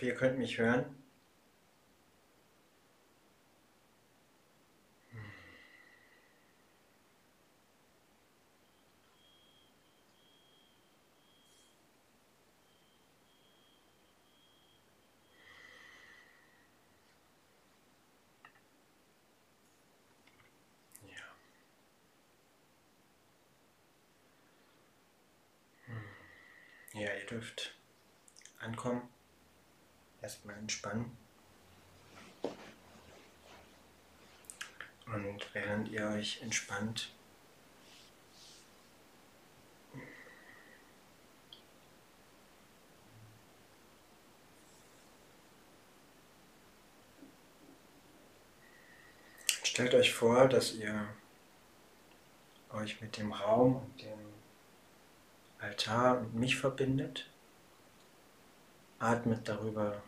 Hoffe, ihr könnt mich hören. Ja, ihr dürft ankommen, erstmal entspannen. Und während ihr euch entspannt, stellt euch vor, dass ihr euch mit dem Raum und dem Altar und mich verbindet. Atmet darüber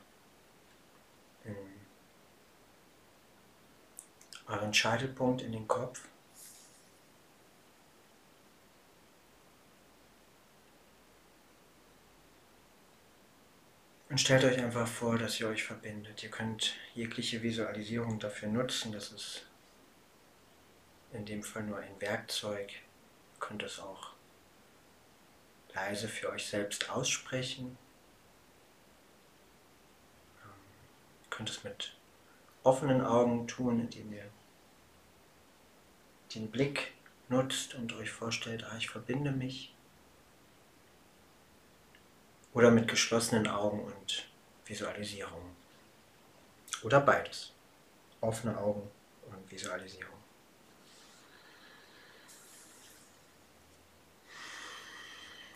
euren Scheitelpunkt in den Kopf. Und stellt euch einfach vor, dass ihr euch verbindet. Ihr könnt jegliche Visualisierung dafür nutzen. Das ist in dem Fall nur ein Werkzeug. Ihr könnt es auch leise für euch selbst aussprechen. Könnt es mit offenen Augen tun, indem ihr den Blick nutzt und euch vorstellt, ah, ich verbinde mich. Oder mit geschlossenen Augen und Visualisierung. Oder beides. Offene Augen und Visualisierung.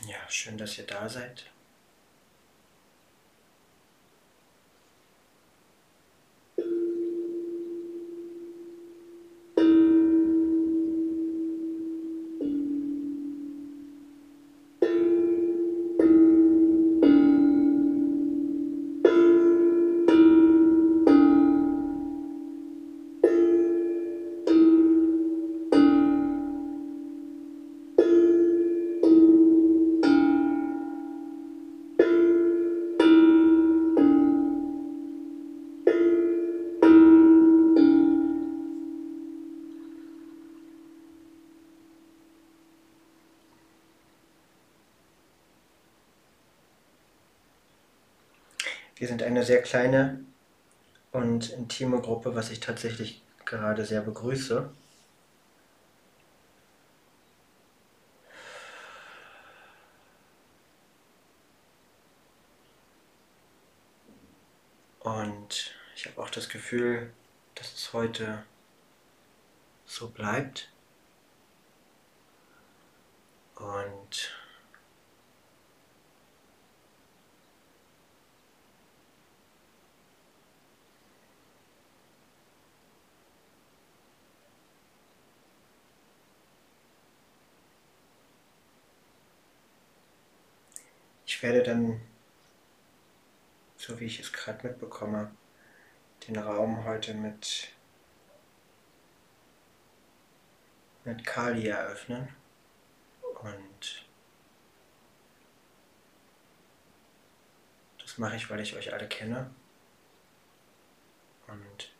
Ja, schön, dass ihr da seid. Sehr kleine und intime Gruppe, was ich tatsächlich gerade sehr begrüße. Und ich habe auch das Gefühl, dass es heute so bleibt. Und Ich werde dann, so wie ich es gerade mitbekomme, den Raum heute mit, mit Kali eröffnen und das mache ich, weil ich euch alle kenne und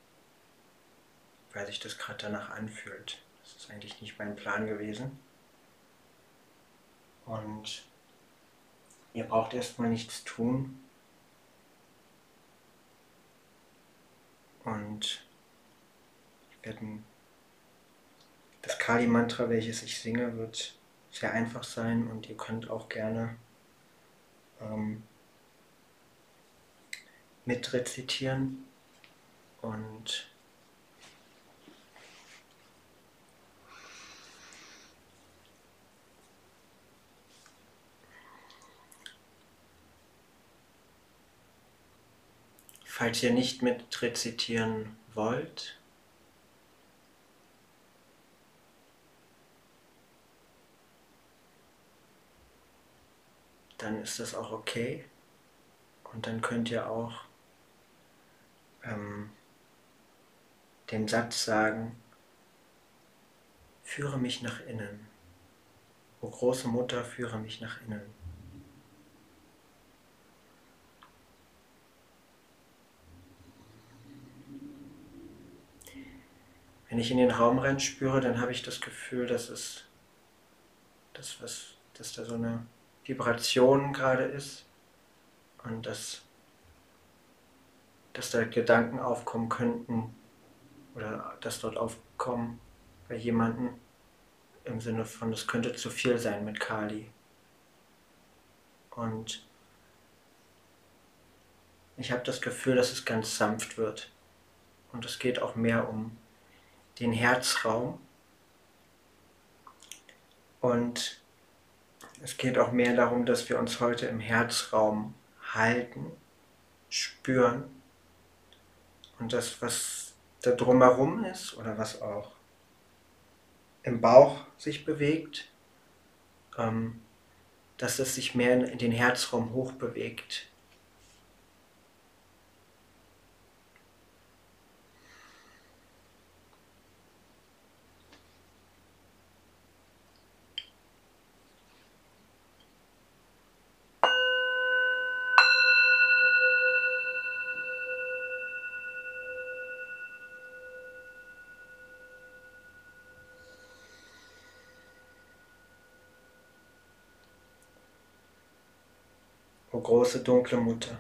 weil sich das gerade danach anfühlt. Das ist eigentlich nicht mein Plan gewesen. Und Ihr braucht erstmal nichts tun. Und werden das Kali-Mantra, welches ich singe, wird sehr einfach sein und ihr könnt auch gerne ähm, mitrezitieren und Falls ihr nicht mit rezitieren wollt, dann ist das auch okay. Und dann könnt ihr auch ähm, den Satz sagen, führe mich nach innen. O große Mutter, führe mich nach innen. Wenn ich in den Raum rein spüre, dann habe ich das Gefühl, dass es, dass, was, dass da so eine Vibration gerade ist und dass, dass da Gedanken aufkommen könnten oder dass dort aufkommen bei jemandem im Sinne von, es könnte zu viel sein mit Kali. Und ich habe das Gefühl, dass es ganz sanft wird. Und es geht auch mehr um den Herzraum. Und es geht auch mehr darum, dass wir uns heute im Herzraum halten, spüren. Und das, was da drumherum ist oder was auch im Bauch sich bewegt, ähm, dass es sich mehr in den Herzraum hoch bewegt. o große dunkle Mutter.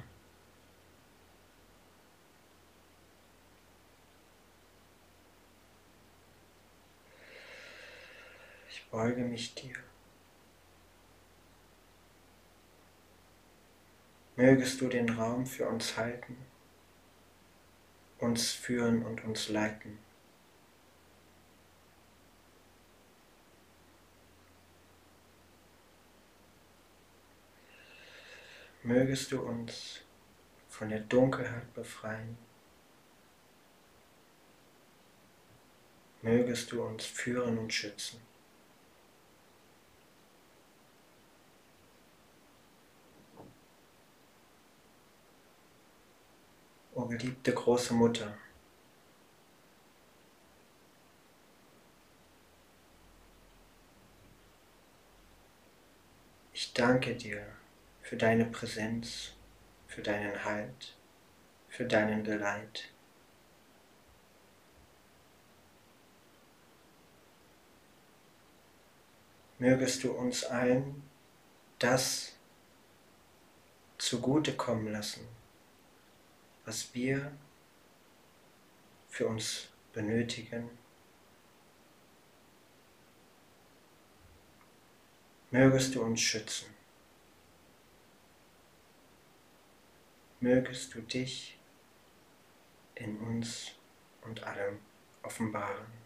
Ich beuge mich dir. Mögest du den Raum für uns halten, uns führen und uns leiten. Mögest du uns von der Dunkelheit befreien. Mögest du uns führen und schützen. O geliebte große Mutter, ich danke dir für deine Präsenz, für deinen Halt, für deinen Geleit. Mögest du uns allen das zugutekommen lassen, was wir für uns benötigen. Mögest du uns schützen. Mögest du dich in uns und allem offenbaren.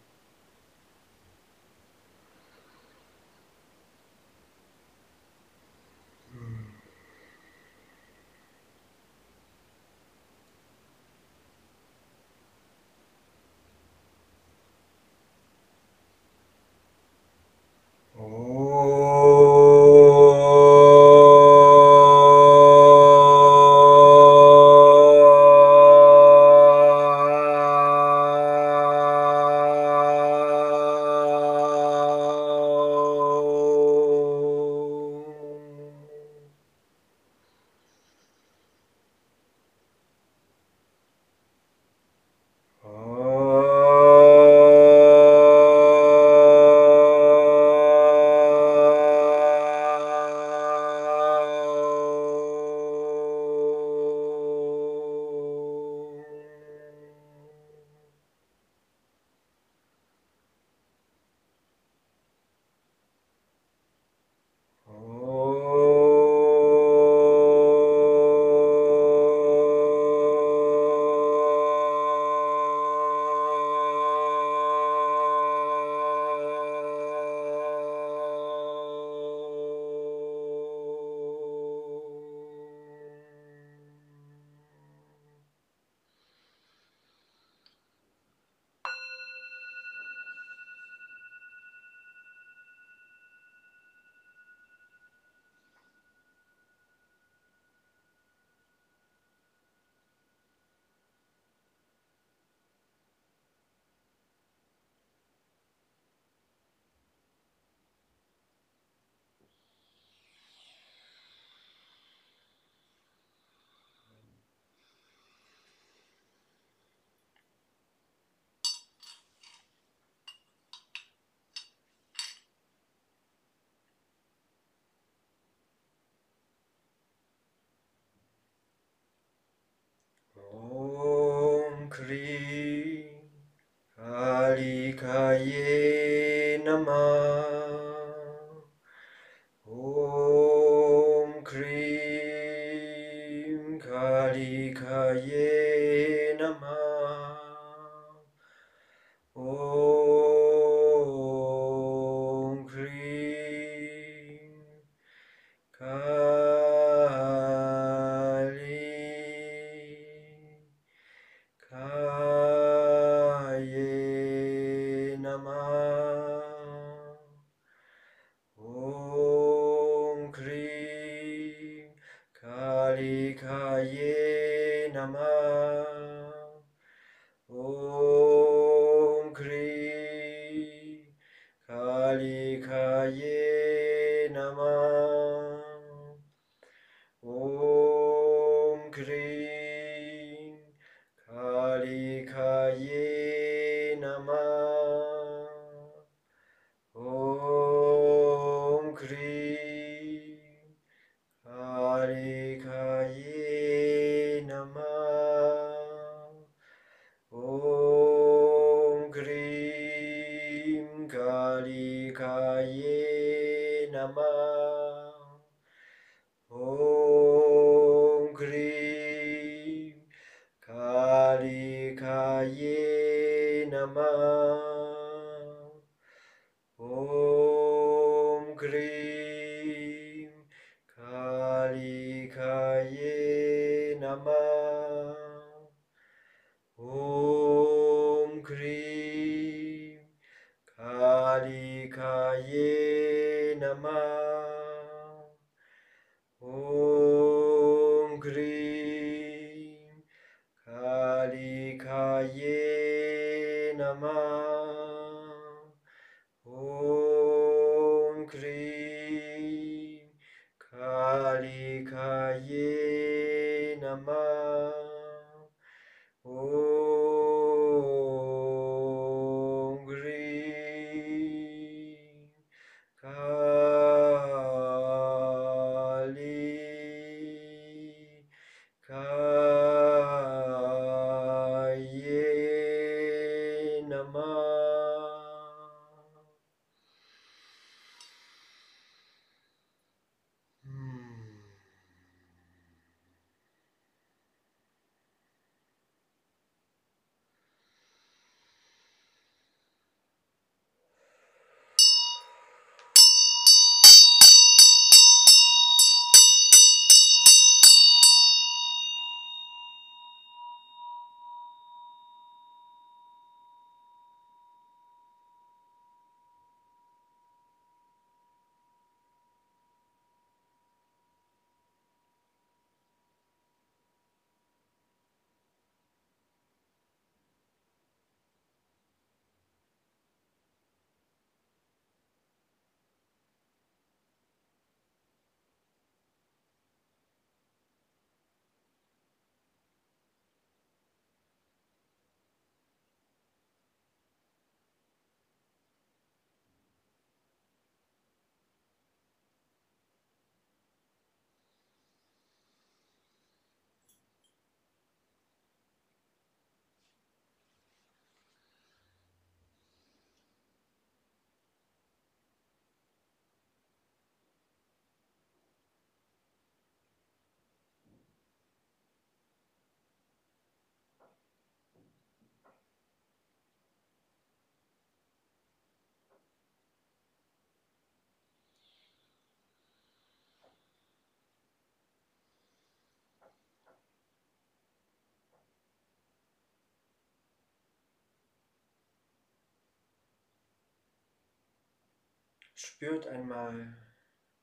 Spürt einmal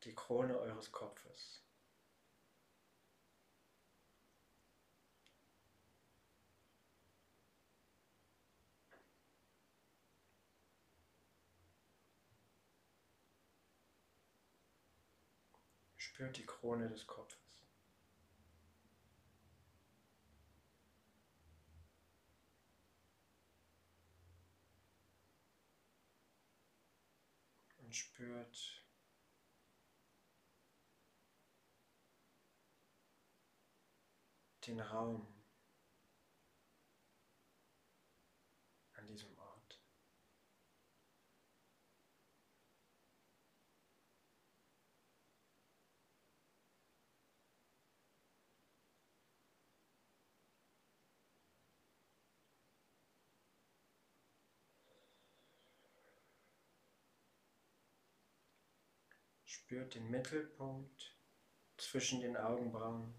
die Krone eures Kopfes. Spürt die Krone des Kopfes. spürt. Den Raum an diesem Spürt den Mittelpunkt zwischen den Augenbrauen.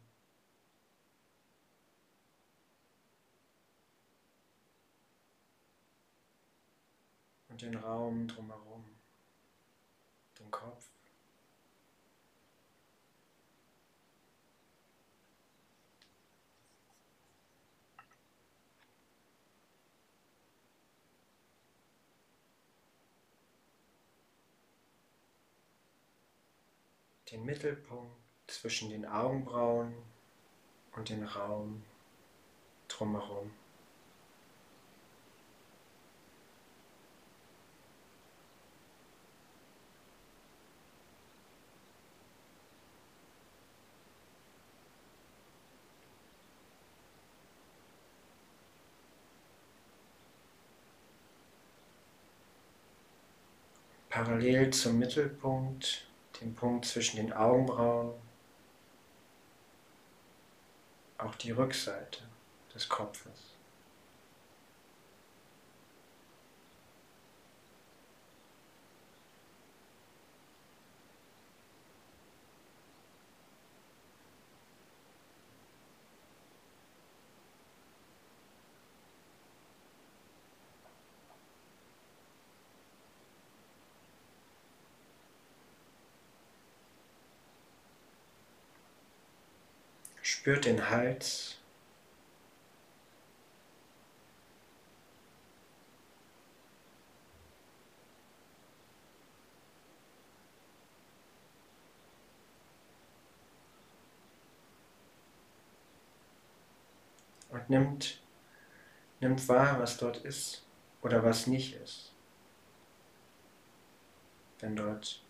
Und den Raum drumherum, den Kopf. Den Mittelpunkt zwischen den Augenbrauen und den Raum drumherum. Parallel zum Mittelpunkt den Punkt zwischen den Augenbrauen, auch die Rückseite des Kopfes. Spürt den Hals. Und nimmt, nimmt wahr, was dort ist oder was nicht ist. Wenn dort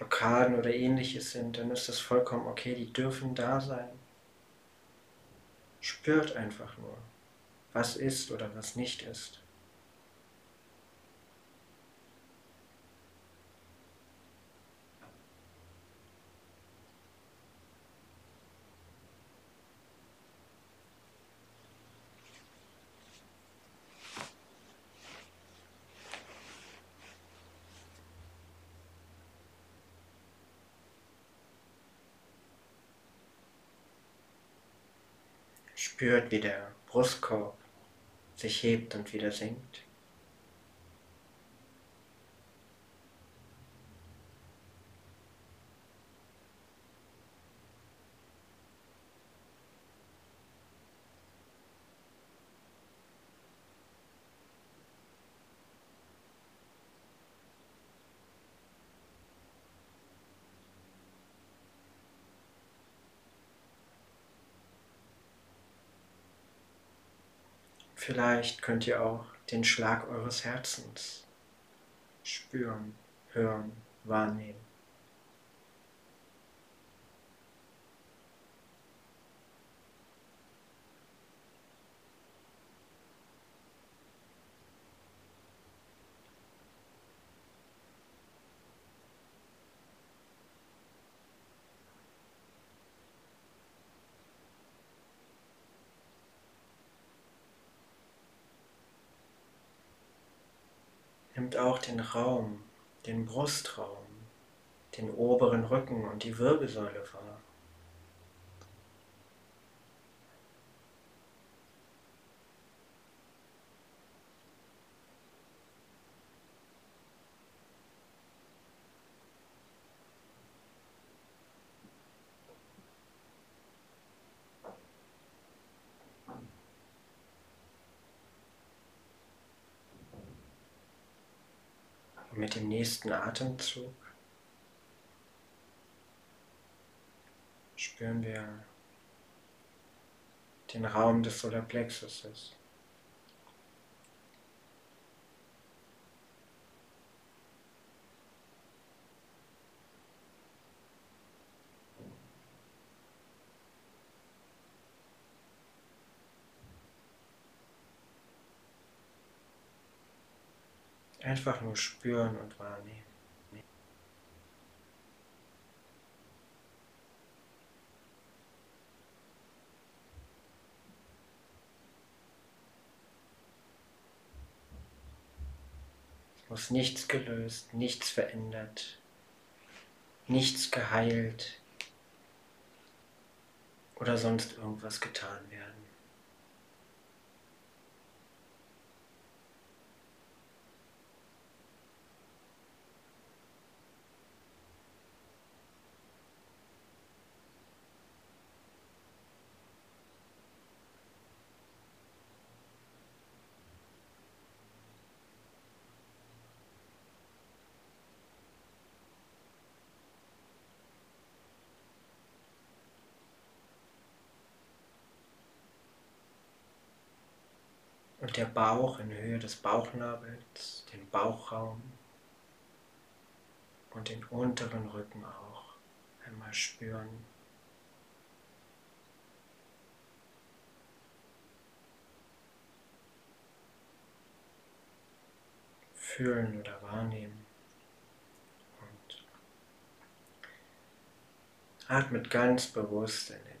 Blockaden oder ähnliches sind, dann ist das vollkommen okay, die dürfen da sein. Spürt einfach nur, was ist oder was nicht ist. Spürt, wie der Brustkorb sich hebt und wieder sinkt. Vielleicht könnt ihr auch den Schlag eures Herzens spüren, hören, wahrnehmen. Nimmt auch den Raum, den Brustraum, den oberen Rücken und die Wirbelsäule wahr. mit dem nächsten Atemzug spüren wir den Raum des Solarplexuses. Einfach nur spüren und wahrnehmen. Muss nichts gelöst, nichts verändert, nichts geheilt oder sonst irgendwas getan werden. Und der Bauch in Höhe des Bauchnabels, den Bauchraum und den unteren Rücken auch einmal spüren. Fühlen oder wahrnehmen. Und atmet ganz bewusst in den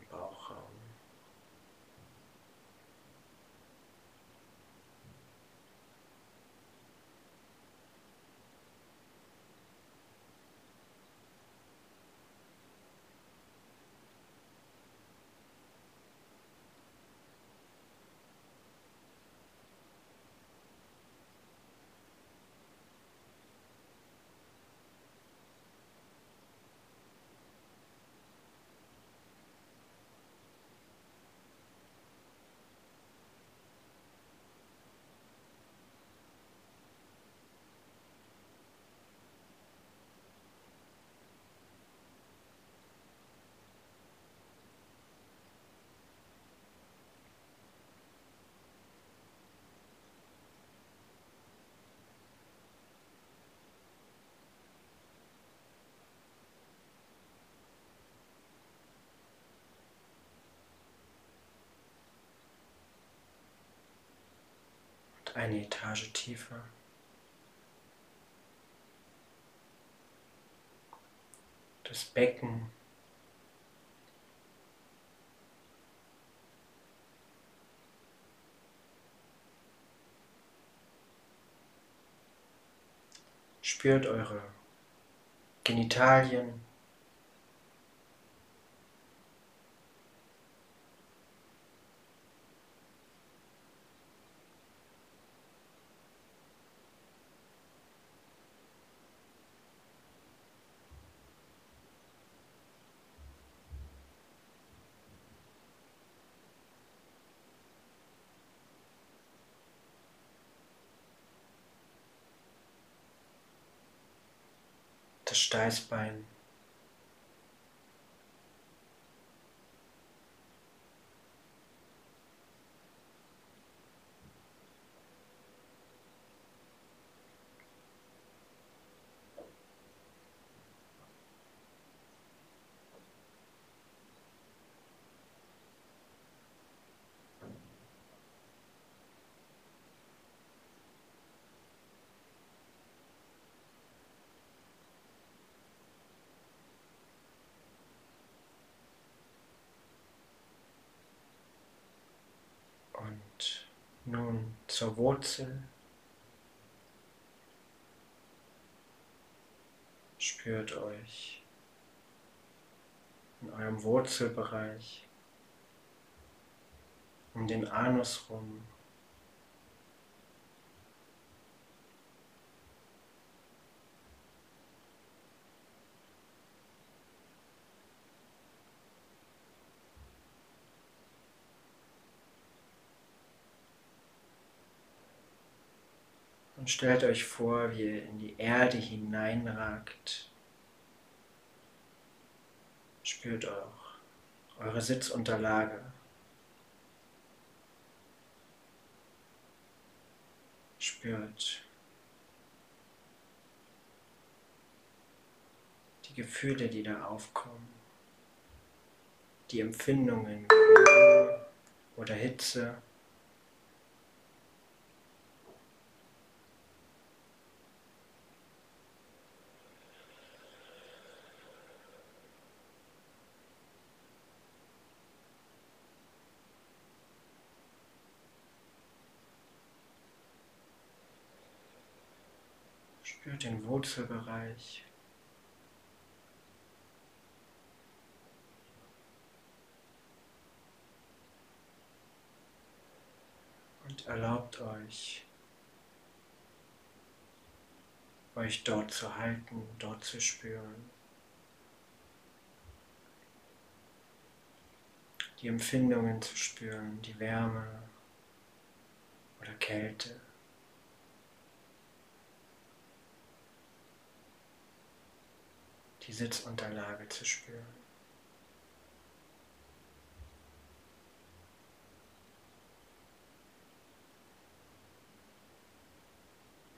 eine Etage tiefer. Das Becken Spürt eure Genitalien, Steißbein. Nun zur Wurzel. Spürt euch in eurem Wurzelbereich um den Anus rum. Und stellt euch vor, wie ihr in die Erde hineinragt. Spürt auch eure Sitzunterlage. Spürt die Gefühle, die da aufkommen, die Empfindungen, oder Hitze. den Wurzelbereich. Und erlaubt euch, euch dort zu halten, dort zu spüren. Die Empfindungen zu spüren, die Wärme oder Kälte. Die Sitzunterlage zu spüren.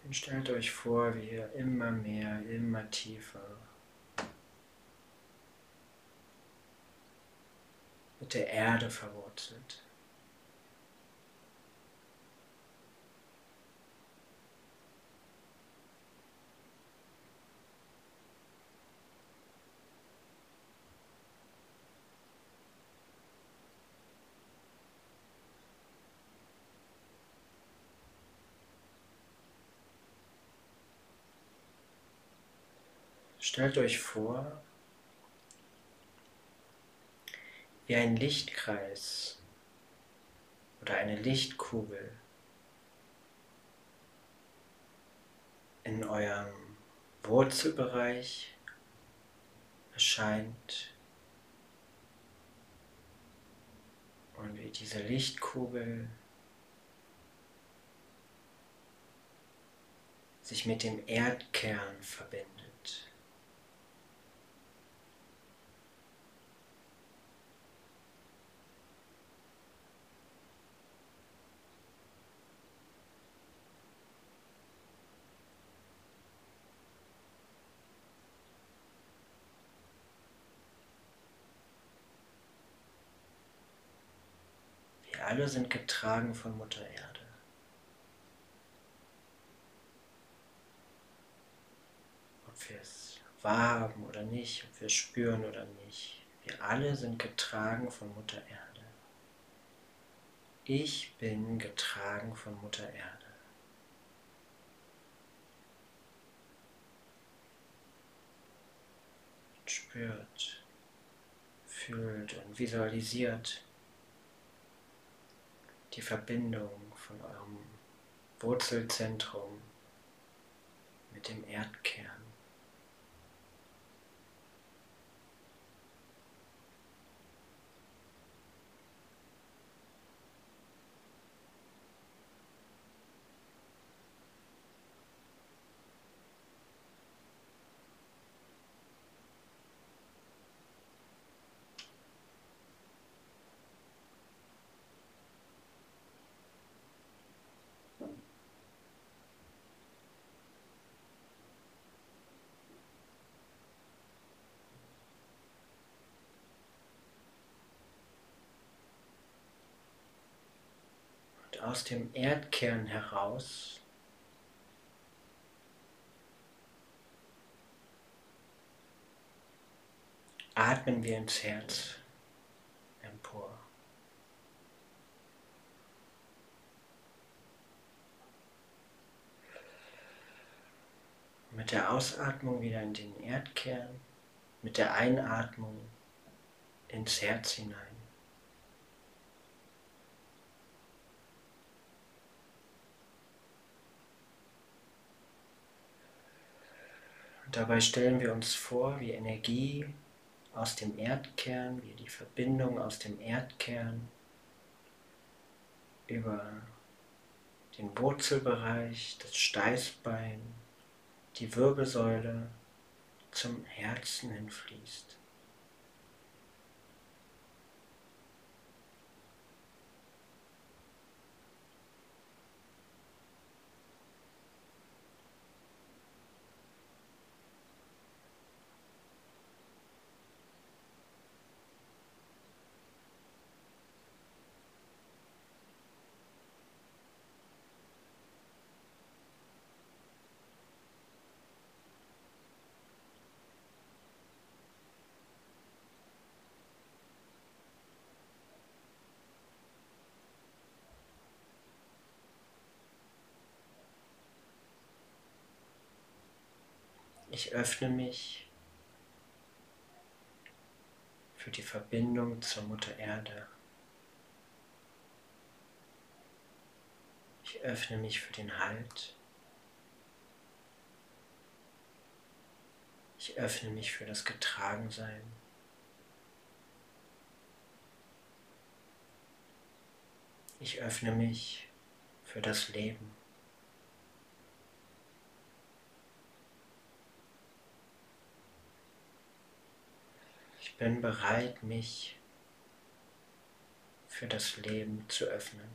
Und stellt euch vor, wie ihr immer mehr, immer tiefer mit der Erde verwurzelt. Stellt euch vor, wie ein Lichtkreis oder eine Lichtkugel in eurem Wurzelbereich erscheint und wie diese Lichtkugel sich mit dem Erdkern verbindet. Alle sind getragen von Mutter Erde. Ob wir es wahrhaben oder nicht, ob wir es spüren oder nicht, wir alle sind getragen von Mutter Erde. Ich bin getragen von Mutter Erde. Spürt, fühlt und visualisiert die Verbindung von eurem Wurzelzentrum mit dem Erdkern. Aus dem Erdkern heraus atmen wir ins Herz empor. Mit der Ausatmung wieder in den Erdkern, mit der Einatmung ins Herz hinein. Dabei stellen wir uns vor, wie Energie aus dem Erdkern, wie die Verbindung aus dem Erdkern über den Wurzelbereich, das Steißbein, die Wirbelsäule zum Herzen hinfließt. Ich öffne mich für die Verbindung zur Mutter Erde. Ich öffne mich für den Halt. Ich öffne mich für das Getragensein. Ich öffne mich für das Leben. Ich bin bereit, mich für das Leben zu öffnen.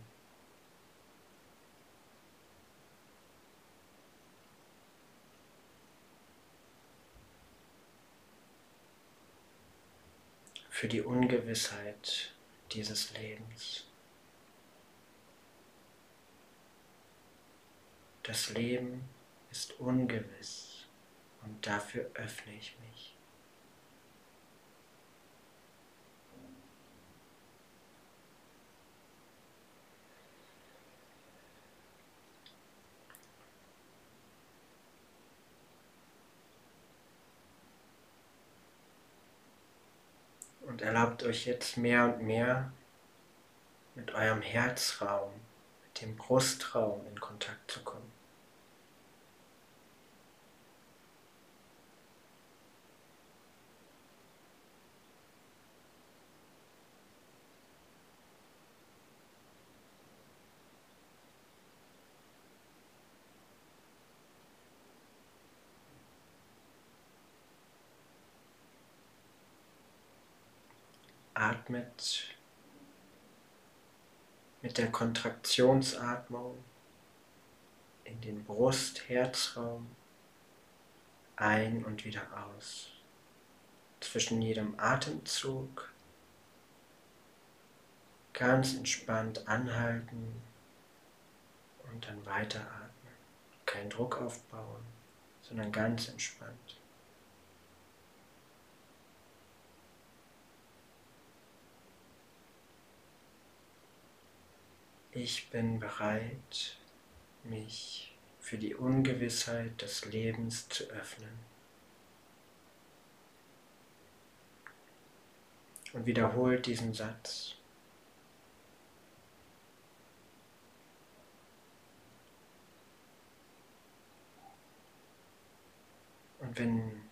Für die Ungewissheit dieses Lebens. Das Leben ist ungewiss und dafür öffne ich mich. Und erlaubt euch jetzt mehr und mehr mit eurem Herzraum, mit dem Brustraum in Kontakt zu kommen. Atmet mit der Kontraktionsatmung in den Brust-Herzraum ein und wieder aus. Zwischen jedem Atemzug ganz entspannt anhalten und dann weiteratmen. Kein Druck aufbauen, sondern ganz entspannt. Ich bin bereit, mich für die Ungewissheit des Lebens zu öffnen. Und wiederholt diesen Satz. Und wenn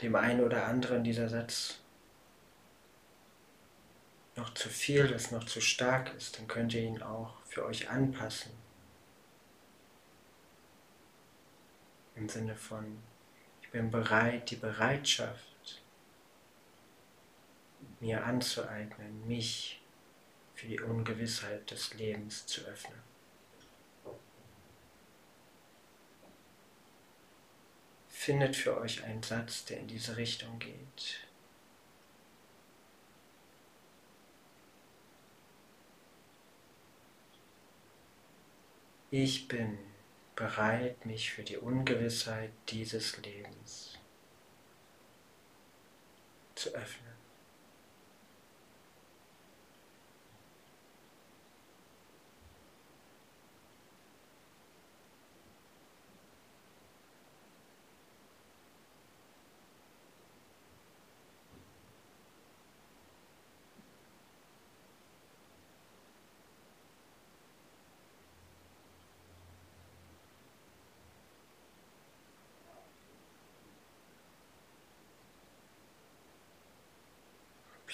dem einen oder anderen dieser Satz noch zu viel ist, noch zu stark ist, dann könnt ihr ihn auch für euch anpassen. Im Sinne von, ich bin bereit, die Bereitschaft mir anzueignen, mich für die Ungewissheit des Lebens zu öffnen. Findet für euch einen Satz, der in diese Richtung geht. Ich bin bereit, mich für die Ungewissheit dieses Lebens zu öffnen.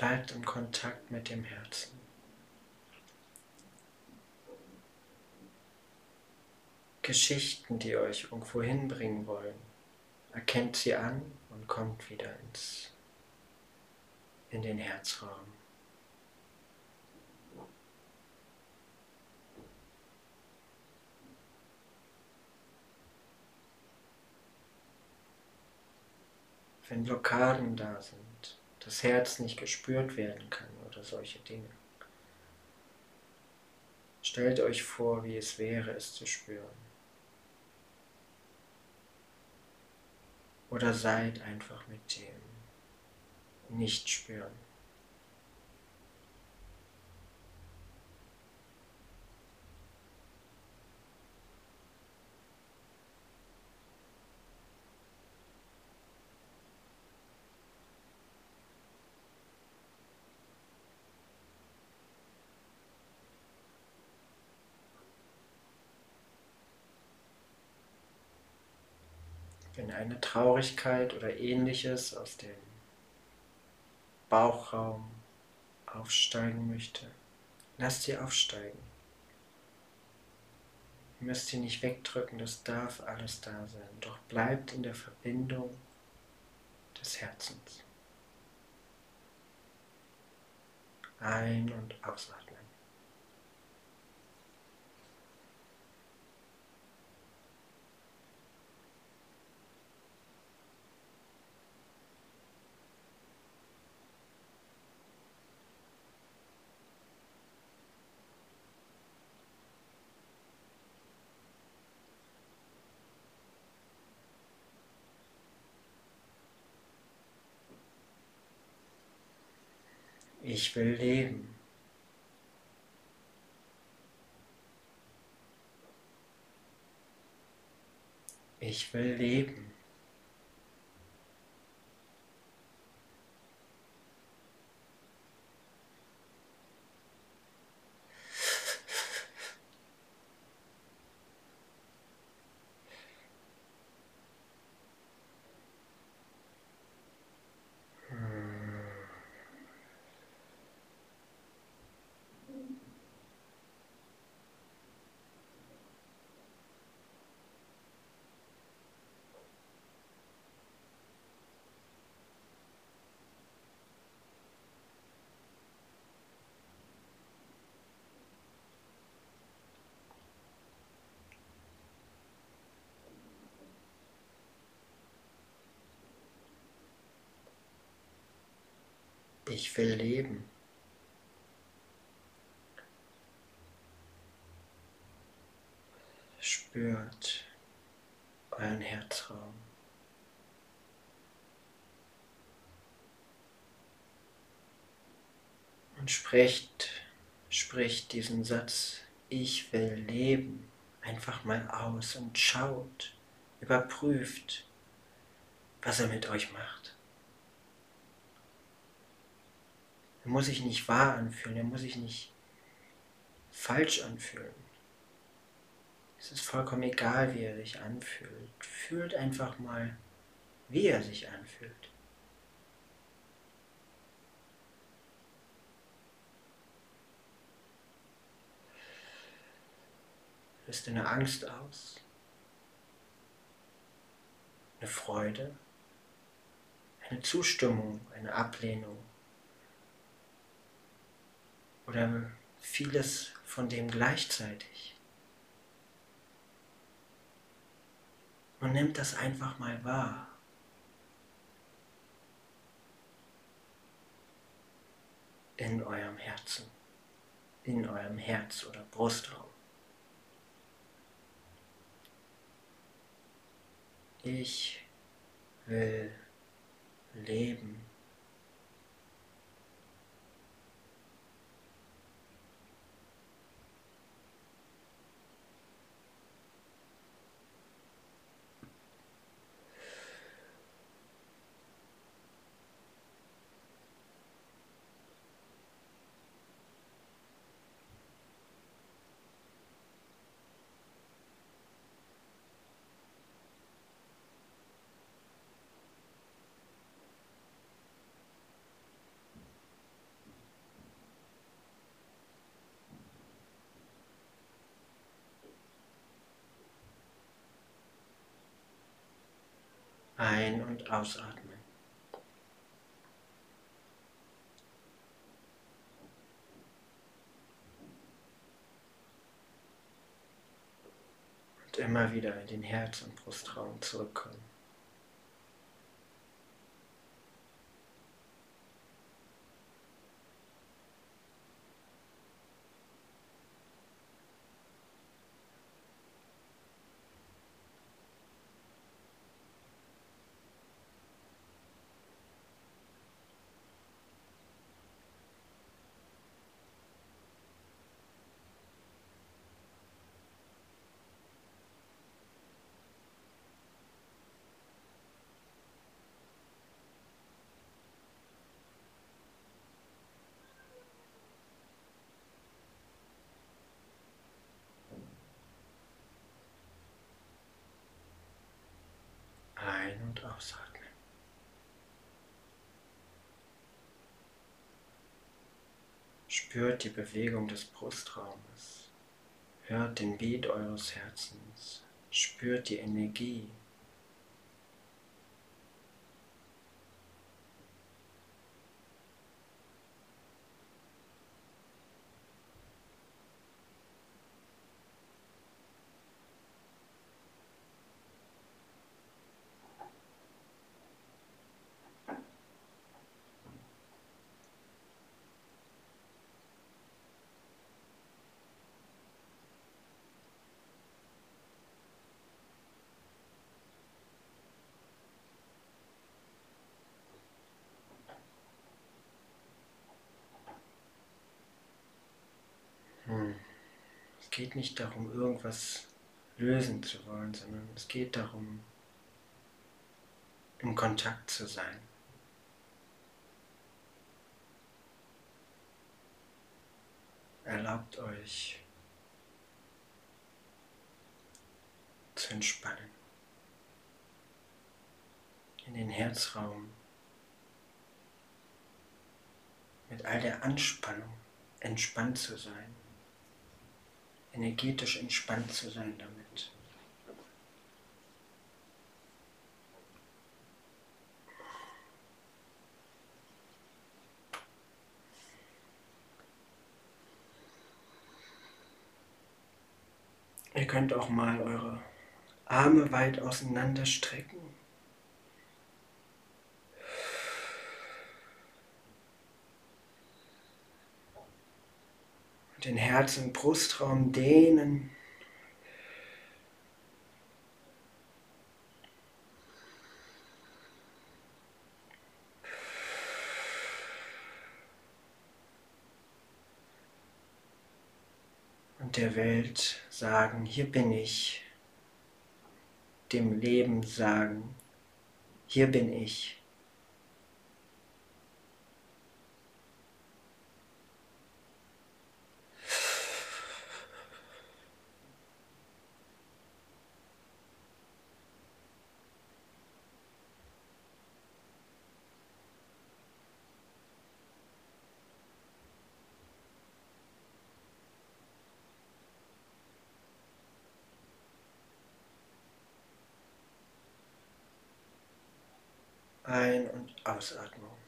Bleibt im Kontakt mit dem Herzen. Geschichten, die euch irgendwo hinbringen wollen, erkennt sie an und kommt wieder ins, in den Herzraum. Wenn Blockaden da sind, das Herz nicht gespürt werden kann oder solche Dinge. Stellt euch vor, wie es wäre, es zu spüren. Oder seid einfach mit dem Nicht-Spüren. Eine Traurigkeit oder ähnliches aus dem Bauchraum aufsteigen möchte, lasst sie aufsteigen. Ihr müsst sie nicht wegdrücken, das darf alles da sein. Doch bleibt in der Verbindung des Herzens. Ein- und ausatmen. Ich will leben. Ich will leben. Ich will leben. Spürt euren Herzraum. Und sprecht, spricht diesen Satz, ich will leben, einfach mal aus und schaut, überprüft, was er mit euch macht. Er muss sich nicht wahr anfühlen, er muss sich nicht falsch anfühlen. Es ist vollkommen egal, wie er sich anfühlt. Fühlt einfach mal, wie er sich anfühlt. Löst eine Angst aus, eine Freude, eine Zustimmung, eine Ablehnung oder vieles von dem gleichzeitig. Und nimmt das einfach mal wahr. In eurem Herzen, in eurem Herz oder Brustraum. Ich will leben. Ein- und ausatmen. Und immer wieder in den Herz- und Brustraum zurückkommen. Spürt die Bewegung des Brustraumes. Hört den Beat eures Herzens. Spürt die Energie. Geht nicht darum, irgendwas lösen zu wollen, sondern es geht darum, im Kontakt zu sein. Erlaubt euch zu entspannen, in den Herzraum mit all der Anspannung entspannt zu sein energetisch entspannt zu sein damit. Ihr könnt auch mal eure Arme weit auseinander strecken. Den Herz- und Brustraum dehnen. Und der Welt sagen, hier bin ich. Dem Leben sagen, hier bin ich. Ein- und Ausatmung.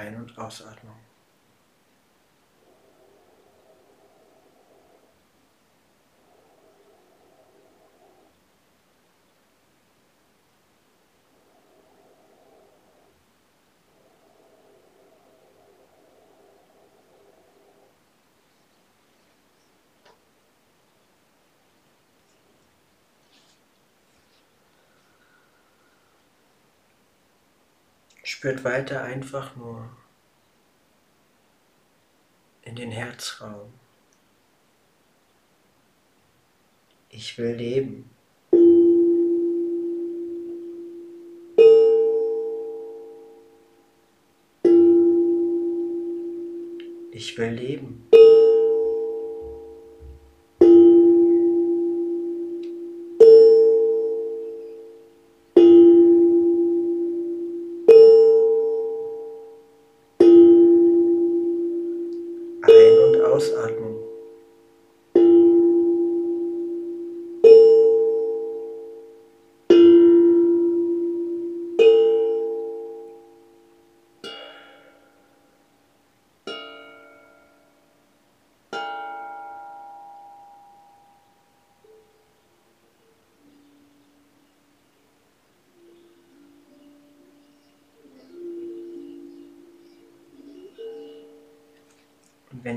Ein- und Ausatmung. Spürt weiter einfach nur in den Herzraum. Ich will leben. Ich will leben.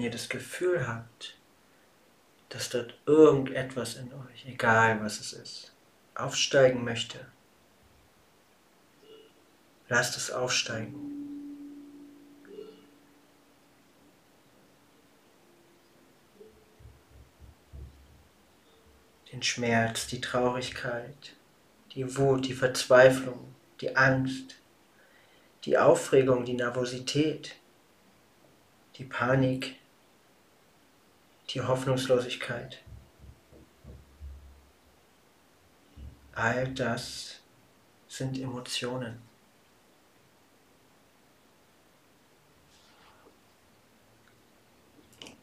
Ihr das Gefühl habt, dass dort irgendetwas in euch, egal was es ist, aufsteigen möchte, Lasst es aufsteigen. Den Schmerz, die Traurigkeit, die Wut, die Verzweiflung, die Angst, die Aufregung, die Nervosität, die Panik, die Hoffnungslosigkeit. All das sind Emotionen.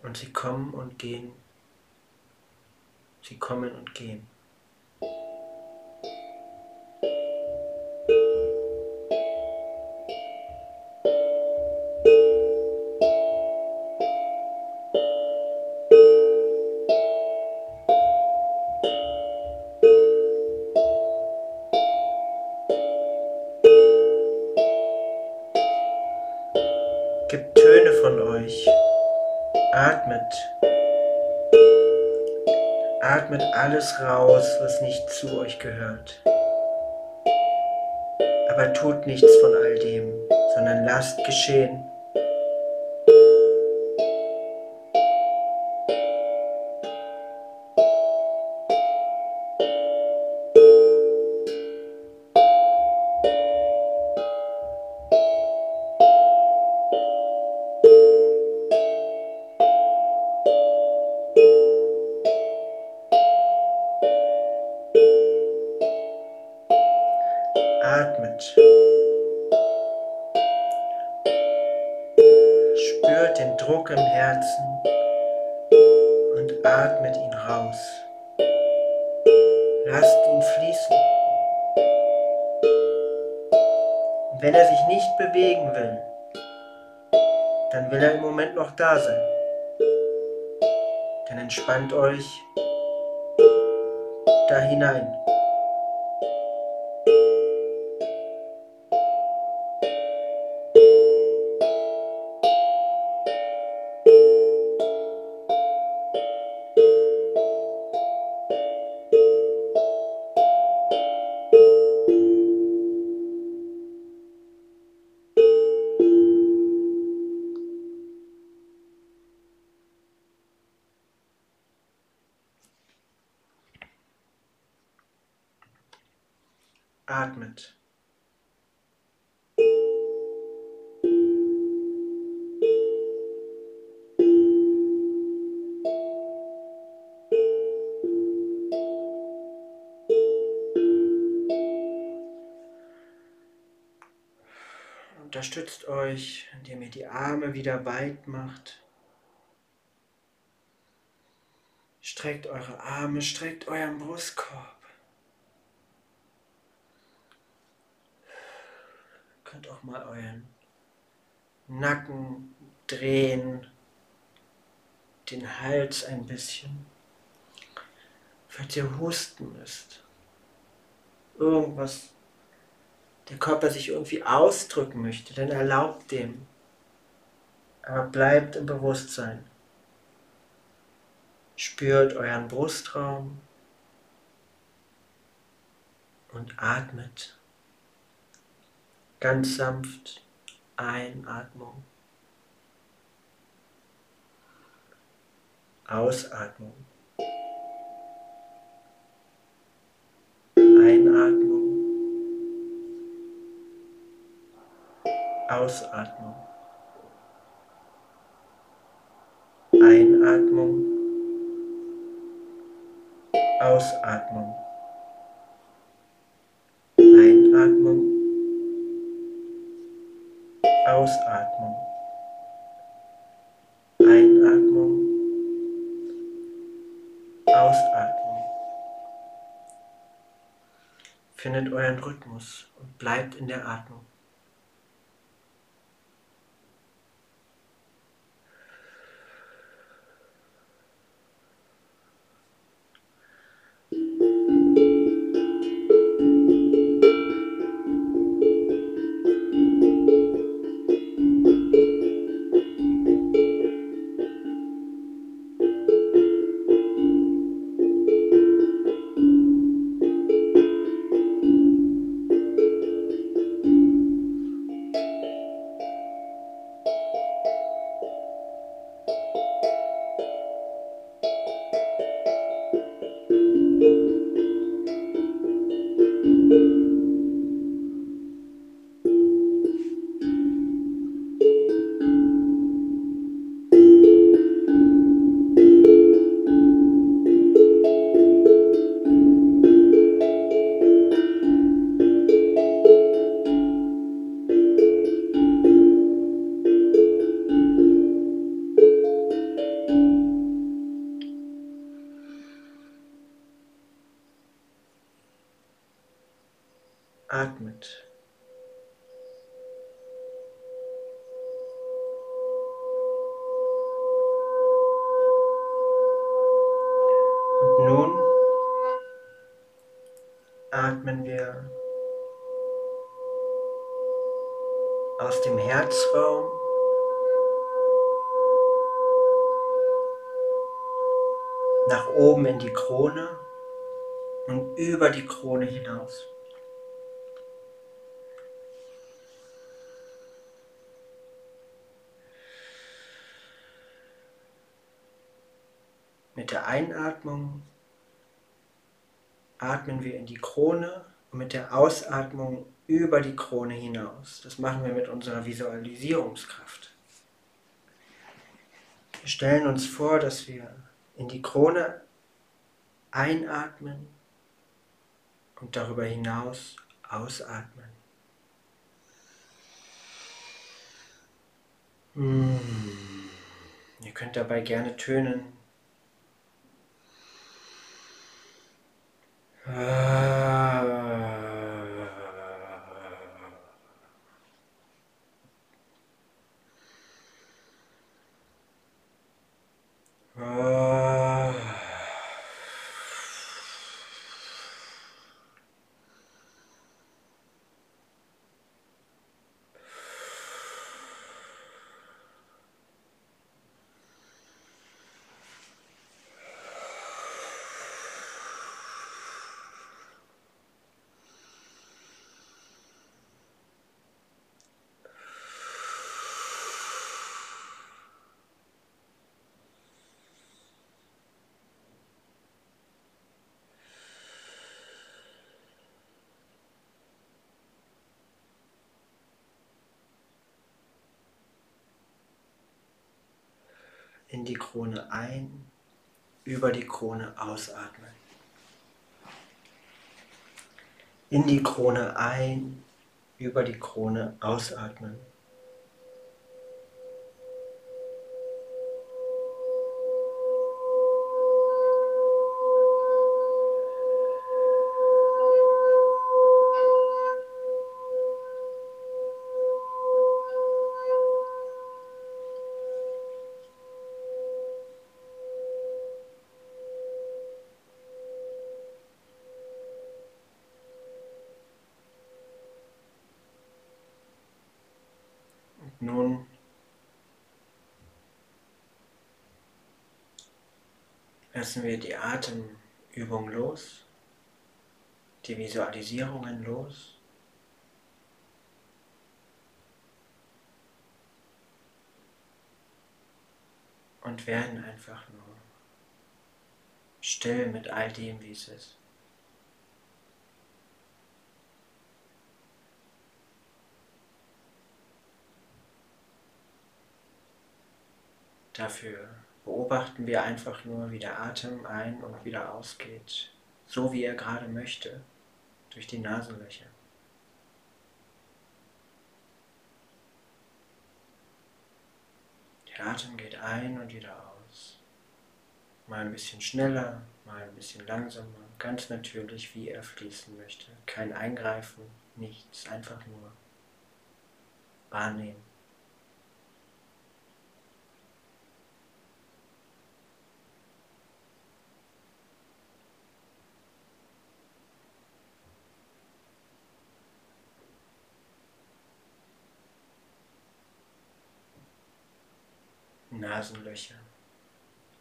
Und sie kommen und gehen. Sie kommen und gehen. Alles raus, was nicht zu euch gehört. Aber tut nichts von all dem, sondern lasst geschehen. Wieder weit macht. Streckt eure Arme, streckt euren Brustkorb. könnt auch mal euren Nacken drehen, den Hals ein bisschen. Falls ihr husten müsst. Irgendwas, der Körper sich irgendwie ausdrücken möchte, dann erlaubt dem. Aber bleibt im Bewusstsein. Spürt euren Brustraum und atmet. Ganz sanft Einatmung. Ausatmung. Einatmung. Ausatmung. Einatmung. Ausatmung. Einatmung. Ausatmung. Einatmung. Ausatmung. Findet euren Rhythmus und bleibt in der Atmung. Nach oben in die Krone und über die Krone hinaus. Mit der Einatmung atmen wir in die Krone und mit der Ausatmung über die Krone hinaus. Das machen wir mit unserer Visualisierungskraft. Wir stellen uns vor, dass wir in die Krone einatmen und darüber hinaus ausatmen. Hm. Ihr könnt dabei gerne tönen. Ah. In die Krone ein, über die Krone ausatmen. In die Krone ein, über die Krone ausatmen. Lassen wir die Atemübung los, die Visualisierungen los. Und werden einfach nur still mit all dem, wie es ist. Dafür beobachten wir einfach nur, wie der Atem ein- und wieder ausgeht, so wie er gerade möchte, durch die Nasenlöcher. Der Atem geht ein und wieder aus. Mal ein bisschen schneller, mal ein bisschen langsamer, ganz natürlich, wie er fließen möchte. Kein Eingreifen, nichts, einfach nur wahrnehmen. Nasenlöcher,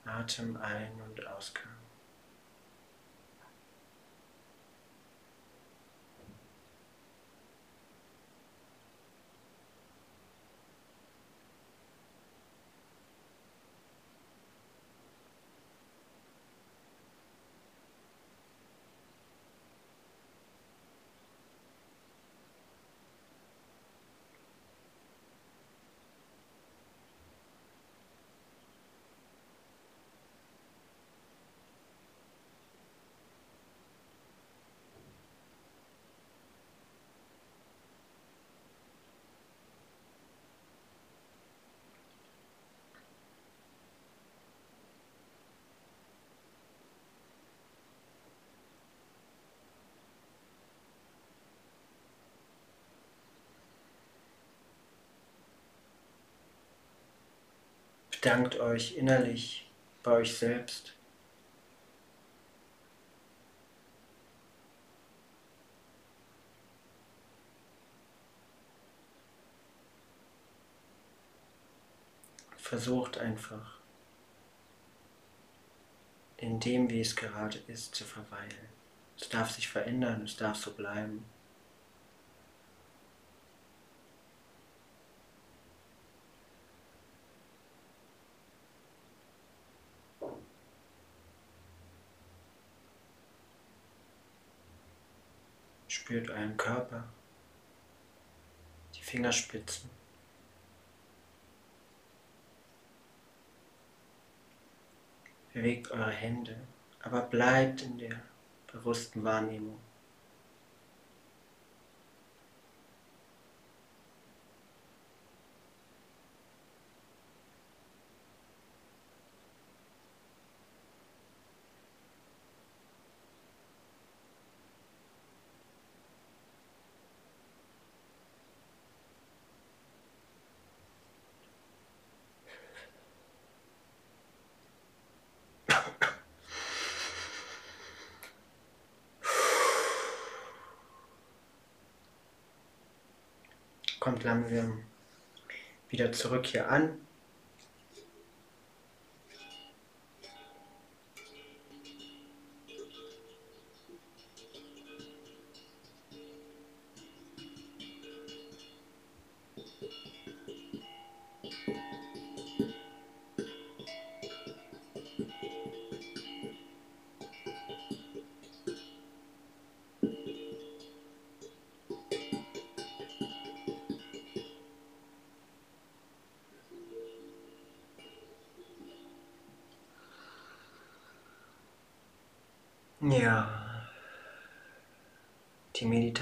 Atem ein- und Ausgang. Bedankt euch innerlich bei euch selbst. Versucht einfach in dem, wie es gerade ist, zu verweilen. Es darf sich verändern, es darf so bleiben. Spürt euren Körper, die Fingerspitzen. Bewegt eure Hände, aber bleibt in der bewussten Wahrnehmung. Kommt langsam wieder zurück hier an.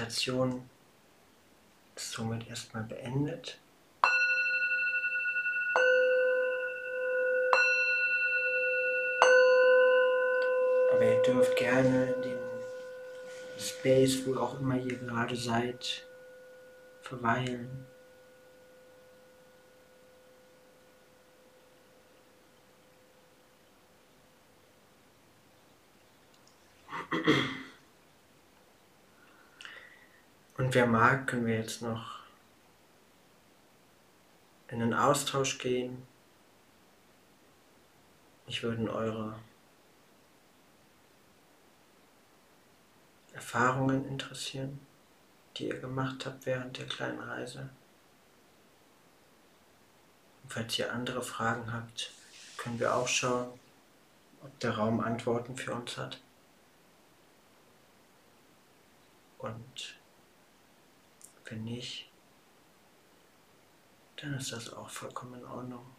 Meditation ist somit erstmal beendet. Aber ihr dürft gerne in dem Space, wo auch immer ihr gerade seid, verweilen. Und wer mag, können wir jetzt noch in einen Austausch gehen. Ich würde eure Erfahrungen interessieren, die ihr gemacht habt während der kleinen Reise. Und falls ihr andere Fragen habt, können wir auch schauen, ob der Raum Antworten für uns hat. Und wenn nicht, dann ist das auch vollkommen in Ordnung.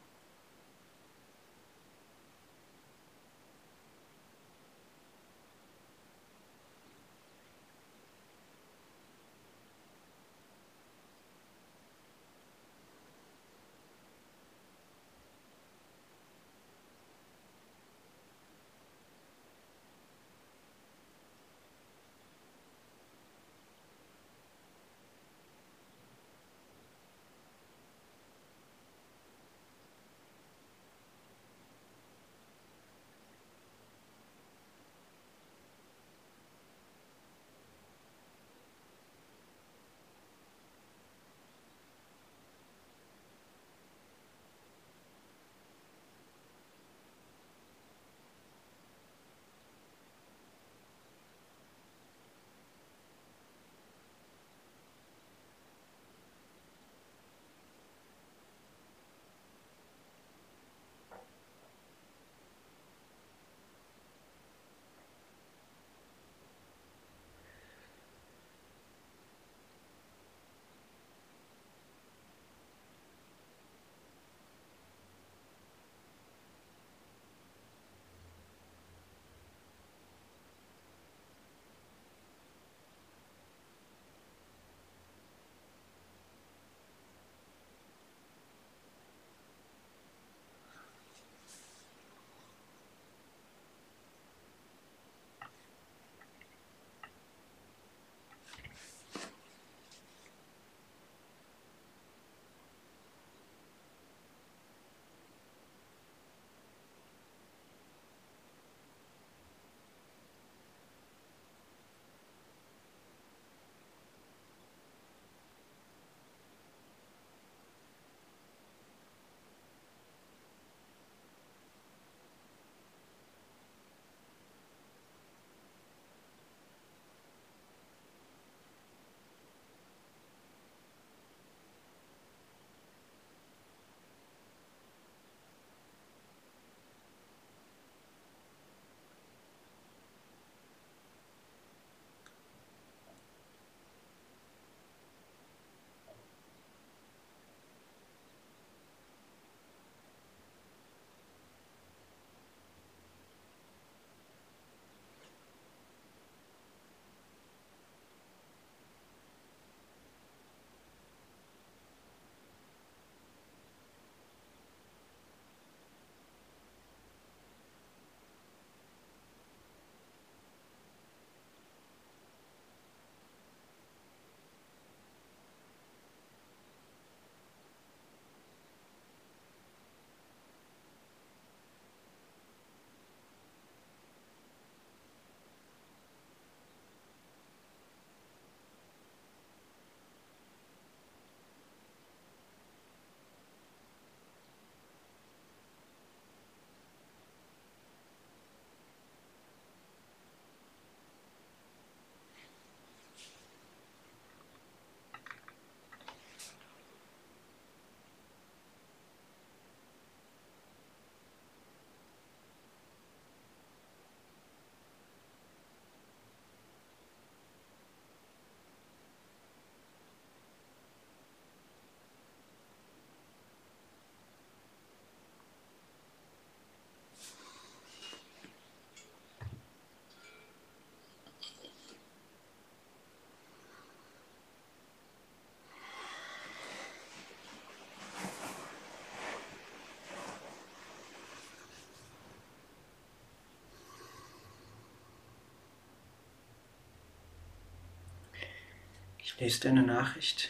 Ich lese deine Nachricht.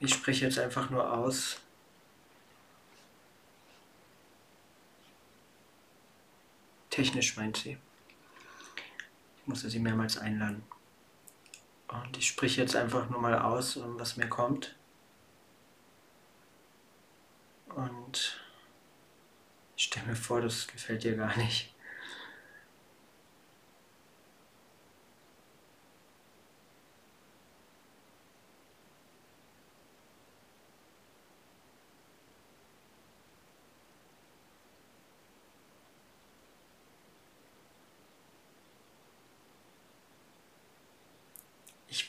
Ich spreche jetzt einfach nur aus. Technisch meint sie. Ich musste sie mehrmals einladen. Und ich spreche jetzt einfach nur mal aus, was mir kommt. Und ich stelle mir vor, das gefällt dir gar nicht.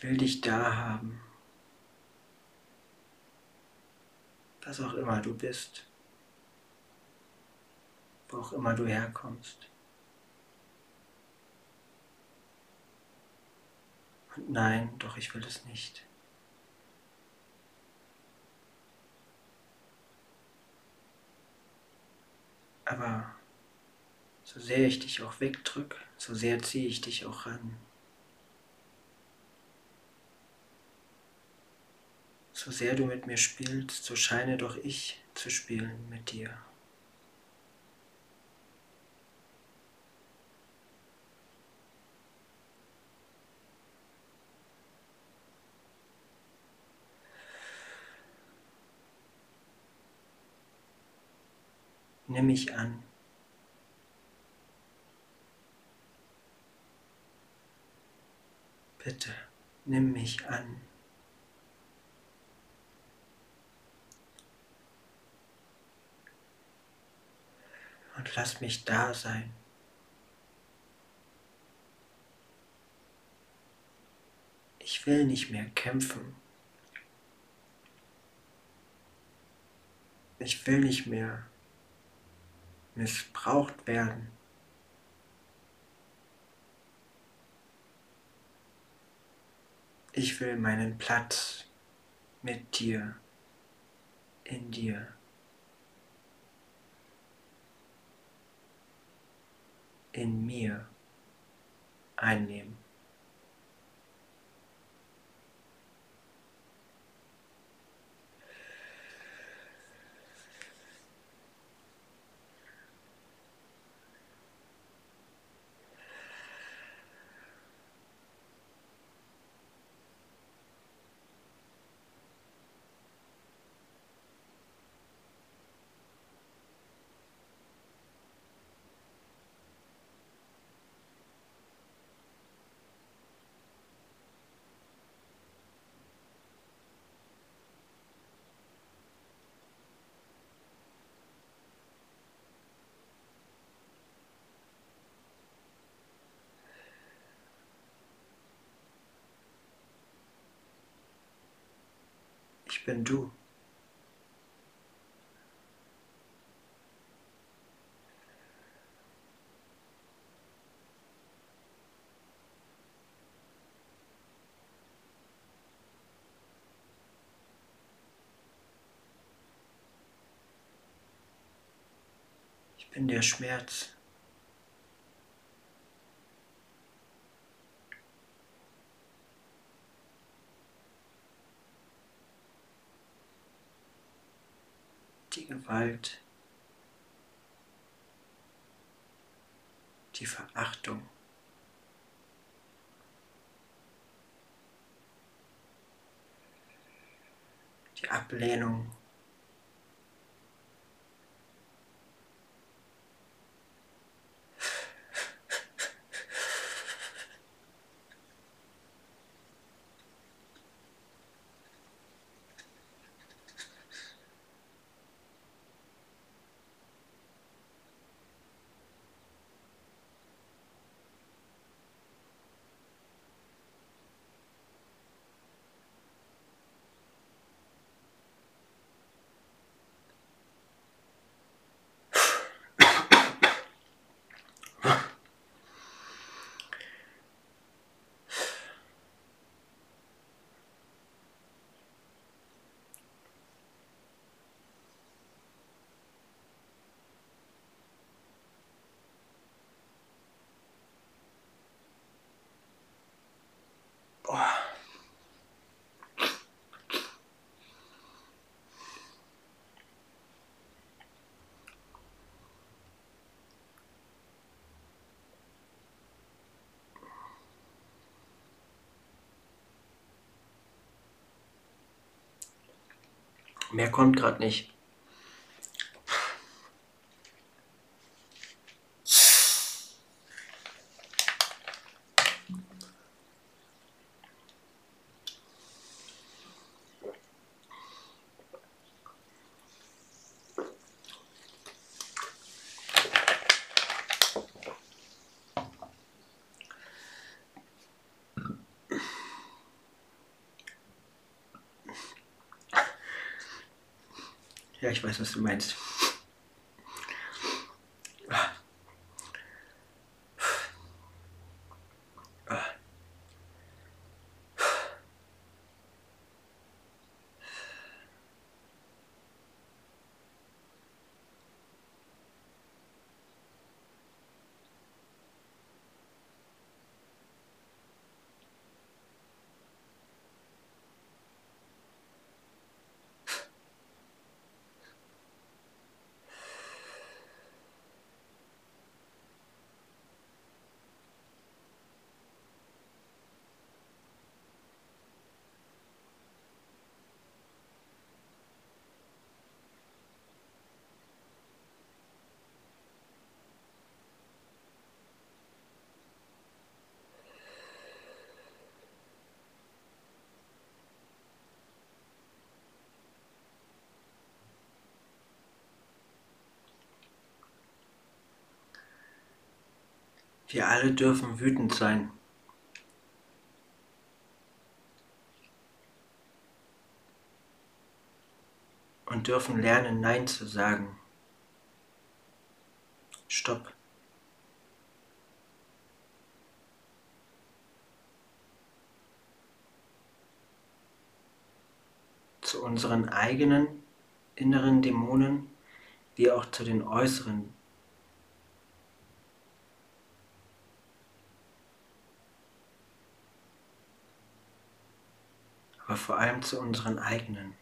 Ich will dich da haben. Was auch immer du bist. Wo auch immer du herkommst. Und nein, doch ich will es nicht. Aber so sehr ich dich auch wegdrücke, so sehr ziehe ich dich auch ran. So sehr du mit mir spielst, so scheine doch ich zu spielen mit dir. Nimm mich an. Bitte, nimm mich an. Und lass mich da sein. Ich will nicht mehr kämpfen. Ich will nicht mehr missbraucht werden. Ich will meinen Platz mit dir, in dir. In mir einnehmen. Ich bin du. Ich bin der Schmerz. die Gewalt, die Verachtung. Die Ablehnung Mehr kommt gerade nicht. Ich weiß, was du meinst. Wir alle dürfen wütend sein. Und dürfen lernen, Nein zu sagen. Stopp. Zu unseren eigenen inneren Dämonen wie auch zu den äußeren aber vor allem zu unseren eigenen,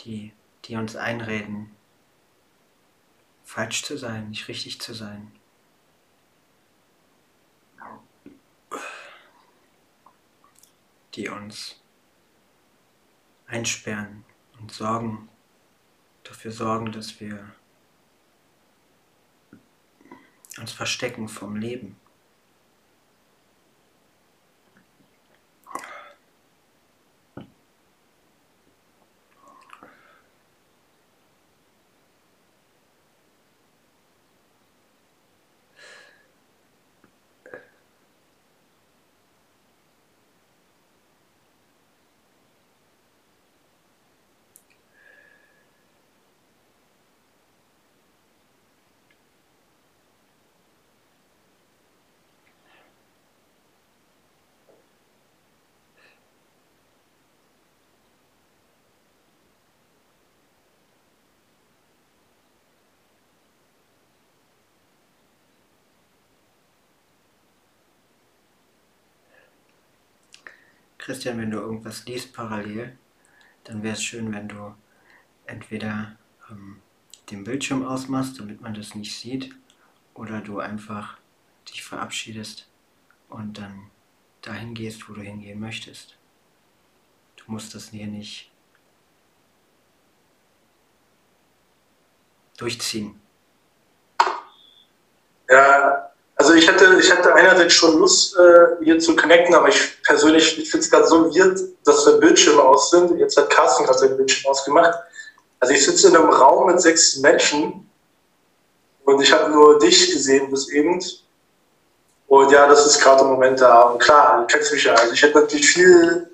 die, die uns einreden, falsch zu sein, nicht richtig zu sein. Die uns einsperren und sorgen, dafür sorgen, dass wir uns verstecken vom Leben. Christian, wenn du irgendwas liest parallel, dann wäre es schön, wenn du entweder ähm, den Bildschirm ausmachst, damit man das nicht sieht, oder du einfach dich verabschiedest und dann dahin gehst, wo du hingehen möchtest. Du musst das hier nicht durchziehen. Ja, also ich hatte, ich hatte einerseits schon Lust, äh, hier zu connecten, aber ich persönlich, ich finde es gerade so weird, dass wir Bildschirme aus sind. Jetzt hat Carsten gerade seinen Bildschirm ausgemacht. Also ich sitze in einem Raum mit sechs Menschen und ich habe nur dich gesehen bis eben. Und ja, das ist gerade im Moment da. Und klar, du kennst mich ja. Also ich hätte natürlich viel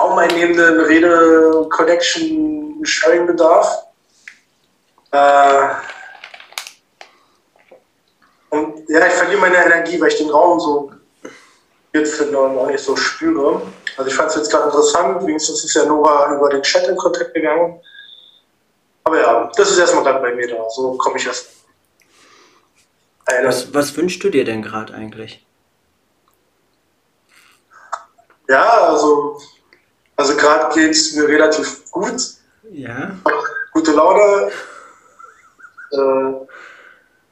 raumeinnehmende Rede, Connection, Sharing-Bedarf. Äh, ja, ich verliere meine Energie, weil ich den Raum so weird finde und auch nicht so spüre. Also ich fand es jetzt gerade interessant, wenigstens ist ja Nora über den Chat in Kontakt gegangen. Aber ja, das ist erstmal dann bei mir da. So komme ich erst. Was, was wünschst du dir denn gerade eigentlich? Ja, also, also gerade geht es mir relativ gut. Ja. Gute Laune. Äh,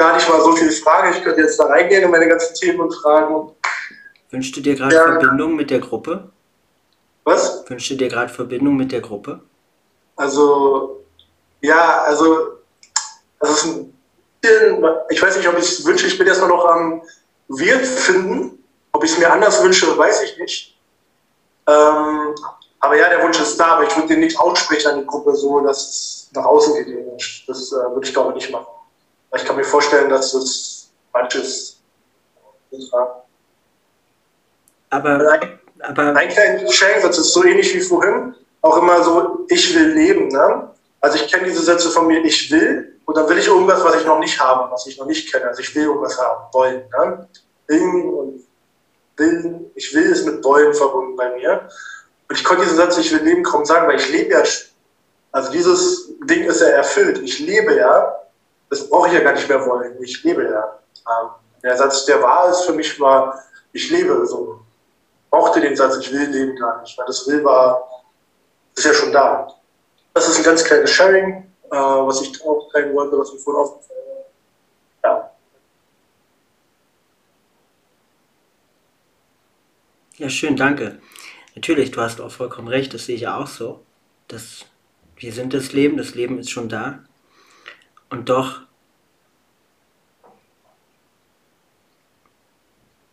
gar nicht mal so viele Fragen. Ich könnte jetzt da reingehen in meine ganzen Themen und Fragen. Wünschst du dir gerade ja. Verbindung mit der Gruppe? Was? Wünschst du dir gerade Verbindung mit der Gruppe? Also, ja, also, das ist ein bisschen, ich weiß nicht, ob ich es wünsche, ich bin erstmal noch am Wirt finden. Ob ich es mir anders wünsche, weiß ich nicht. Ähm, aber ja, der Wunsch ist da, aber ich würde den nicht aussprechen an die Gruppe so, dass es nach außen geht. Das äh, würde ich glaube ich nicht machen. Ich kann mir vorstellen, dass es manches. Aber, aber ein kleiner Schenksatz ist so ähnlich wie vorhin, auch immer so, ich will leben. Ne? Also ich kenne diese Sätze von mir, ich will, und dann will ich irgendwas, was ich noch nicht habe, was ich noch nicht kenne. Also ich will irgendwas haben, wollen. Ne? Willen und Willen, ich will ist mit wollen verbunden bei mir. Und ich konnte diesen Satz, ich will leben, kaum sagen, weil ich lebe ja. Also dieses Ding ist ja erfüllt. Ich lebe ja. Das brauche ich ja gar nicht mehr wollen. Ich lebe ja. Ähm, der Satz, der wahr ist für mich, war, ich lebe so. Ich brauchte den Satz, ich will leben gar nicht, weil das will war, ist ja schon da. Das ist ein ganz kleines Sharing, äh, was ich auch teilen wollte, was mir vorhin aufgefallen. Ja. Ja, schön, danke. Natürlich, du hast auch vollkommen recht, das sehe ich auch so. Das, wir sind das Leben, das Leben ist schon da. Und doch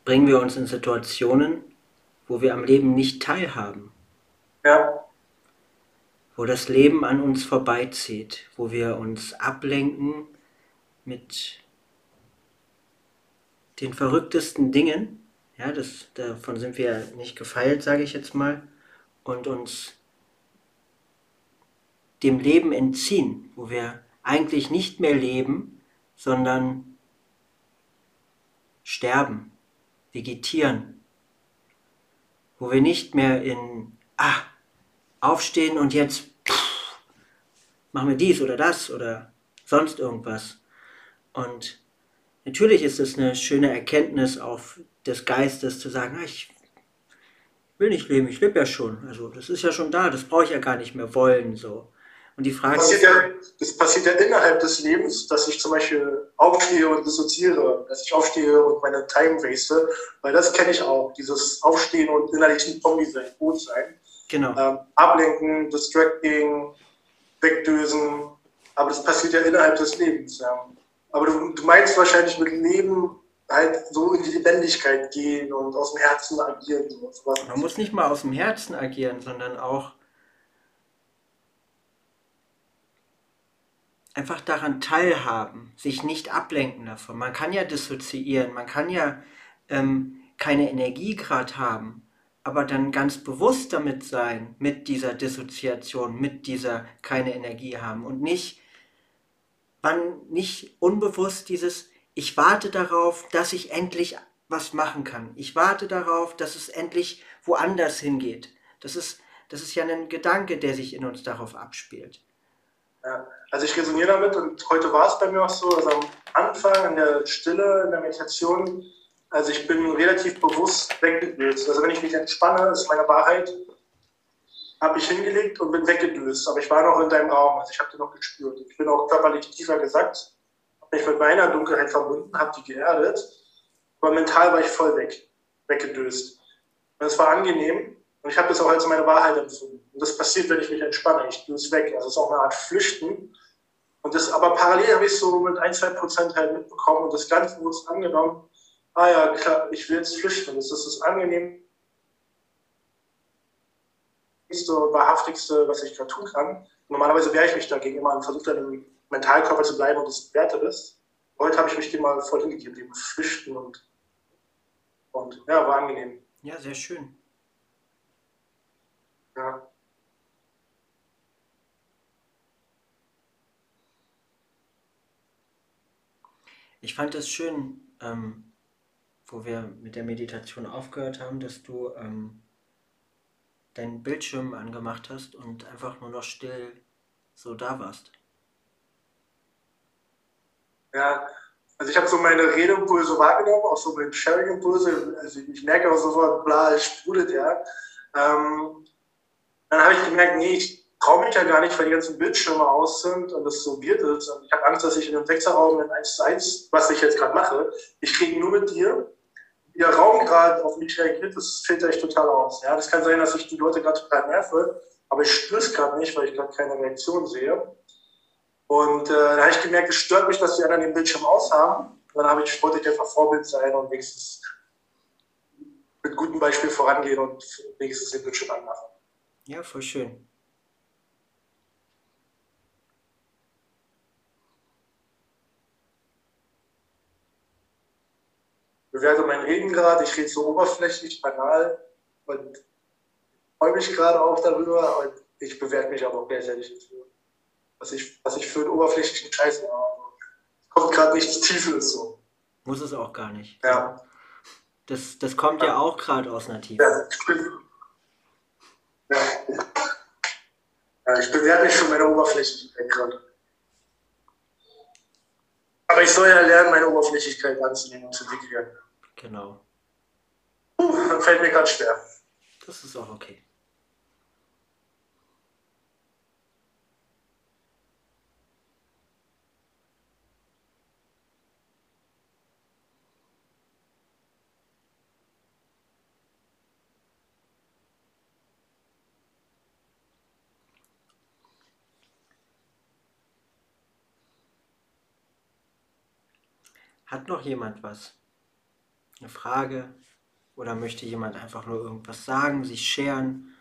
bringen wir uns in Situationen, wo wir am Leben nicht teilhaben. Ja. Wo das Leben an uns vorbeizieht, wo wir uns ablenken mit den verrücktesten Dingen ja, das, davon sind wir nicht gefeilt, sage ich jetzt mal. Und uns dem Leben entziehen, wo wir eigentlich nicht mehr leben, sondern sterben, vegetieren. Wo wir nicht mehr in, ah, aufstehen und jetzt pff, machen wir dies oder das oder sonst irgendwas. Und natürlich ist es eine schöne Erkenntnis auf des Geistes zu sagen, ah, ich will nicht leben, ich lebe ja schon. Also das ist ja schon da, das brauche ich ja gar nicht mehr wollen. So. Und die Frage das ist. Ja, das passiert ja innerhalb des Lebens, dass ich zum Beispiel aufstehe und dissoziiere, dass ich aufstehe und meine Time waste, weil das kenne ich auch, dieses Aufstehen und innerlich ein Zombie sein, gut sein. Genau. Ähm, ablenken, distracting, wegdösen, aber das passiert ja innerhalb des Lebens. Ja. Aber du, du meinst wahrscheinlich mit Leben halt so in die Lebendigkeit gehen und aus dem Herzen agieren. Und Man muss nicht mal aus dem Herzen agieren, sondern auch einfach daran teilhaben, sich nicht ablenken davon. Man kann ja dissoziieren, man kann ja ähm, keine Energie gerade haben, aber dann ganz bewusst damit sein, mit dieser Dissoziation, mit dieser keine Energie haben und nicht, wann nicht unbewusst dieses ich warte darauf, dass ich endlich was machen kann. Ich warte darauf, dass es endlich woanders hingeht. Das ist, das ist ja ein Gedanke, der sich in uns darauf abspielt. Ja, also ich resoniere damit und heute war es bei mir auch so, also am Anfang in der Stille, in der Meditation, also ich bin relativ bewusst weggedöst. Also wenn ich mich entspanne, ist meine Wahrheit, habe ich hingelegt und bin weggedöst. Aber ich war noch in deinem Raum, also ich habe den noch gespürt. Ich bin auch körperlich tiefer gesackt mich mit meiner Dunkelheit verbunden, habe die geerdet, aber mental war ich voll weg, weggedöst. Und es war angenehm und ich habe das auch als meine Wahrheit empfunden. Und das passiert, wenn ich mich entspanne, ich döse weg. Also es ist auch eine Art Flüchten. Und das, aber parallel habe ich so mit ein, zwei Prozent halt mitbekommen und das Ganze bewusst angenommen. Ah ja, klar, ich will jetzt flüchten. Das ist das angenehmste und wahrhaftigste, was ich gerade tun kann. Normalerweise wehre ich mich dagegen immer und versuche dann im Mentalkörper zu bleiben und das werte bist. Heute habe ich mich dem mal voll hingegeben, dem Flüchten und, und ja, war angenehm. Ja, sehr schön. Ja. Ich fand es schön, ähm, wo wir mit der Meditation aufgehört haben, dass du ähm, deinen Bildschirm angemacht hast und einfach nur noch still so da warst. Ja, also ich habe so meine Redeimpulse wahrgenommen, auch so meine Sharing-Impulse. Also ich merke auch sofort, bla, es sprudelt ja. Ähm, dann habe ich gemerkt, nee, ich traue mich ja gar nicht, weil die ganzen Bildschirme aus sind und es so weird ist. Und ich habe Angst, dass ich in einem Sechserraum in 1 zu 1, was ich jetzt gerade mache, ich kriege nur mit dir, ihr Raum gerade auf mich reagiert, das filter ich total aus. Ja, das kann sein, dass ich die Leute gerade total nerve, aber ich spüre es gerade nicht, weil ich gerade keine Reaktion sehe. Und äh, da habe ich gemerkt, es stört mich, dass die anderen den Bildschirm aus haben. Und dann habe ich, wollte ich einfach Vorbild sein und wenigstens mit gutem Beispiel vorangehen und wenigstens den Bildschirm anmachen. Ja, voll schön. Bewerte mein Reden gerade, ich rede so oberflächlich, banal und freue mich gerade auch darüber und ich bewerte mich aber auch gleichzeitig dafür. Was ich, was ich für einen oberflächlichen Scheiß habe. Es kommt gerade nichts Tiefes so. Muss es auch gar nicht. Ja. Das, das kommt ja, ja auch gerade aus einer Tiefe. Ja, ich bin, ja. ja, ich bewerte mich für meine Oberflächlichkeit gerade. Aber ich soll ja lernen, meine Oberflächlichkeit anzunehmen und zu integrieren. Genau. Uh, fällt mir gerade schwer. Das ist auch okay. Hat noch jemand was? Eine Frage oder möchte jemand einfach nur irgendwas sagen, sich scheren,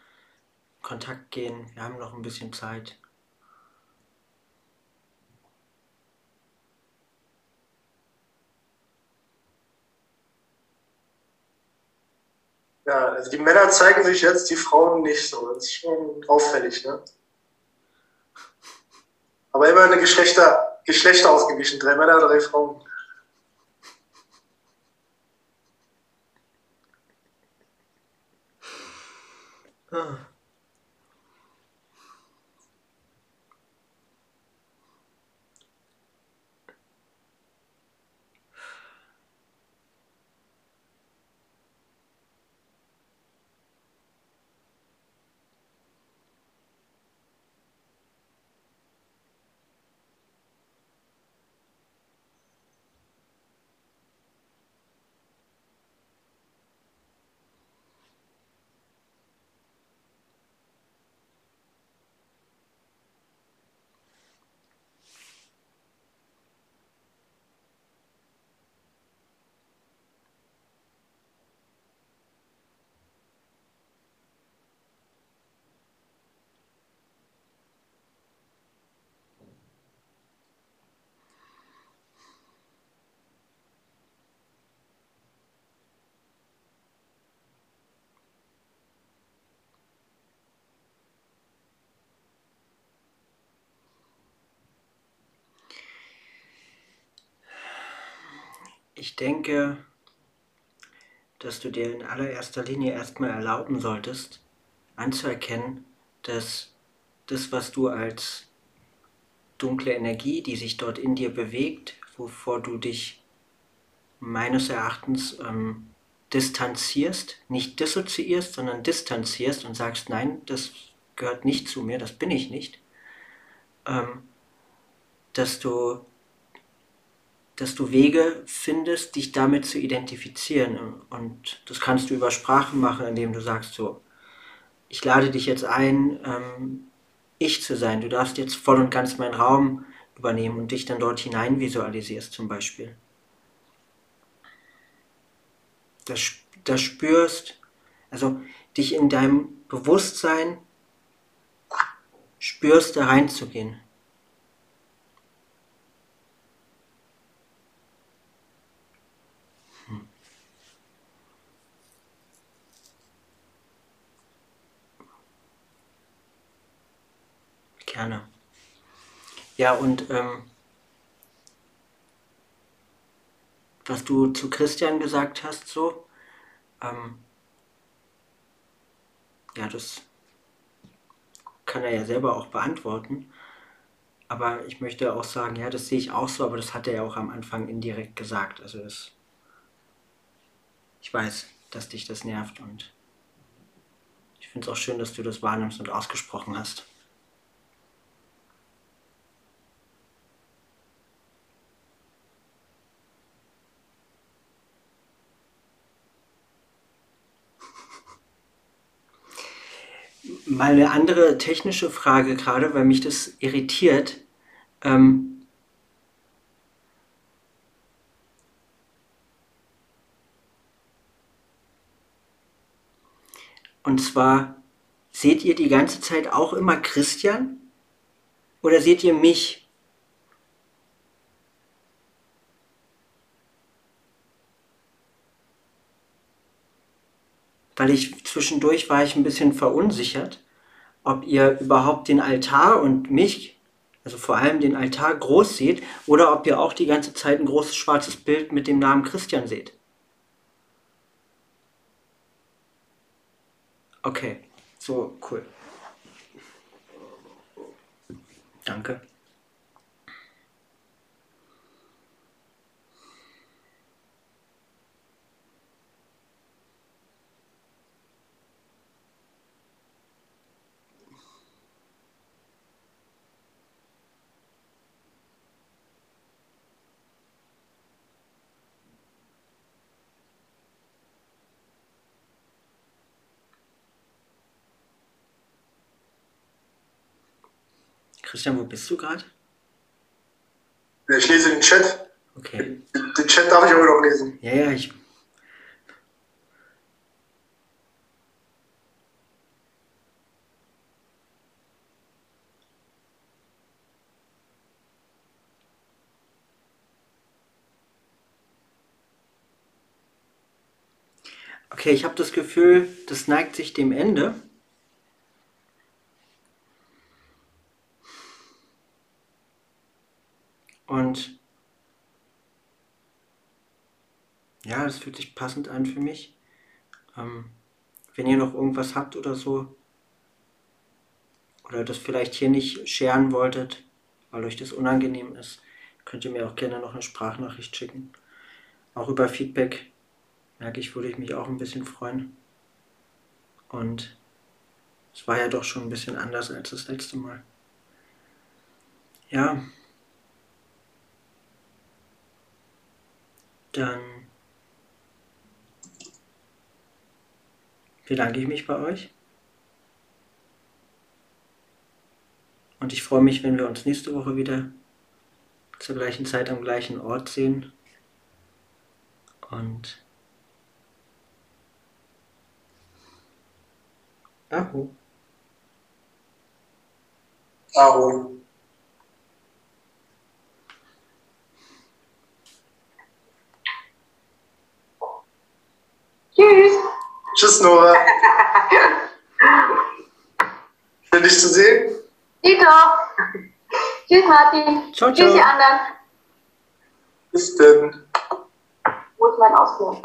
Kontakt gehen. Wir haben noch ein bisschen Zeit. Ja, also die Männer zeigen sich jetzt, die Frauen nicht so. Das ist schon auffällig, ne? Aber immer eine Geschlechter, Geschlechter ausgeglichen. Drei Männer, drei Frauen. Ich denke, dass du dir in allererster Linie erstmal erlauben solltest, anzuerkennen, dass das, was du als dunkle Energie, die sich dort in dir bewegt, wovor du dich meines Erachtens ähm, distanzierst, nicht dissoziierst, sondern distanzierst und sagst, nein, das gehört nicht zu mir, das bin ich nicht, ähm, dass du dass du Wege findest, dich damit zu identifizieren. Und das kannst du über Sprachen machen, indem du sagst so, ich lade dich jetzt ein, ähm, ich zu sein. Du darfst jetzt voll und ganz meinen Raum übernehmen und dich dann dort hinein visualisierst zum Beispiel. Das, das spürst, also dich in deinem Bewusstsein spürst, da reinzugehen. Gerne. Ja, und ähm, was du zu Christian gesagt hast, so, ähm, ja, das kann er ja selber auch beantworten. Aber ich möchte auch sagen, ja, das sehe ich auch so, aber das hat er ja auch am Anfang indirekt gesagt. Also das, ich weiß, dass dich das nervt und ich finde es auch schön, dass du das wahrnimmst und ausgesprochen hast. Mal eine andere technische Frage gerade, weil mich das irritiert. Ähm, und zwar, seht ihr die ganze Zeit auch immer Christian? Oder seht ihr mich? Weil ich zwischendurch war ich ein bisschen verunsichert, ob ihr überhaupt den Altar und mich, also vor allem den Altar groß seht oder ob ihr auch die ganze Zeit ein großes schwarzes Bild mit dem Namen Christian seht. Okay, so cool. Danke. Christian, wo bist du gerade? Ich lese den Chat. Okay. Den Chat darf ich aber noch lesen. Ja, ja, ich. Okay, ich habe das Gefühl, das neigt sich dem Ende. Und ja, das fühlt sich passend an für mich. Ähm, wenn ihr noch irgendwas habt oder so, oder das vielleicht hier nicht scheren wolltet, weil euch das unangenehm ist, könnt ihr mir auch gerne noch eine Sprachnachricht schicken. Auch über Feedback, merke ich, würde ich mich auch ein bisschen freuen. Und es war ja doch schon ein bisschen anders als das letzte Mal. Ja, dann bedanke ich mich bei euch. Und ich freue mich, wenn wir uns nächste Woche wieder zur gleichen Zeit am gleichen Ort sehen. Und Aho. Aho. Tschüss. Tschüss, Nora. Schön, dich zu sehen. Dito. Tschüss, Martin. Ciao, Tschüss, ciao. die anderen. Bis denn. Wo ist mein Ausflug?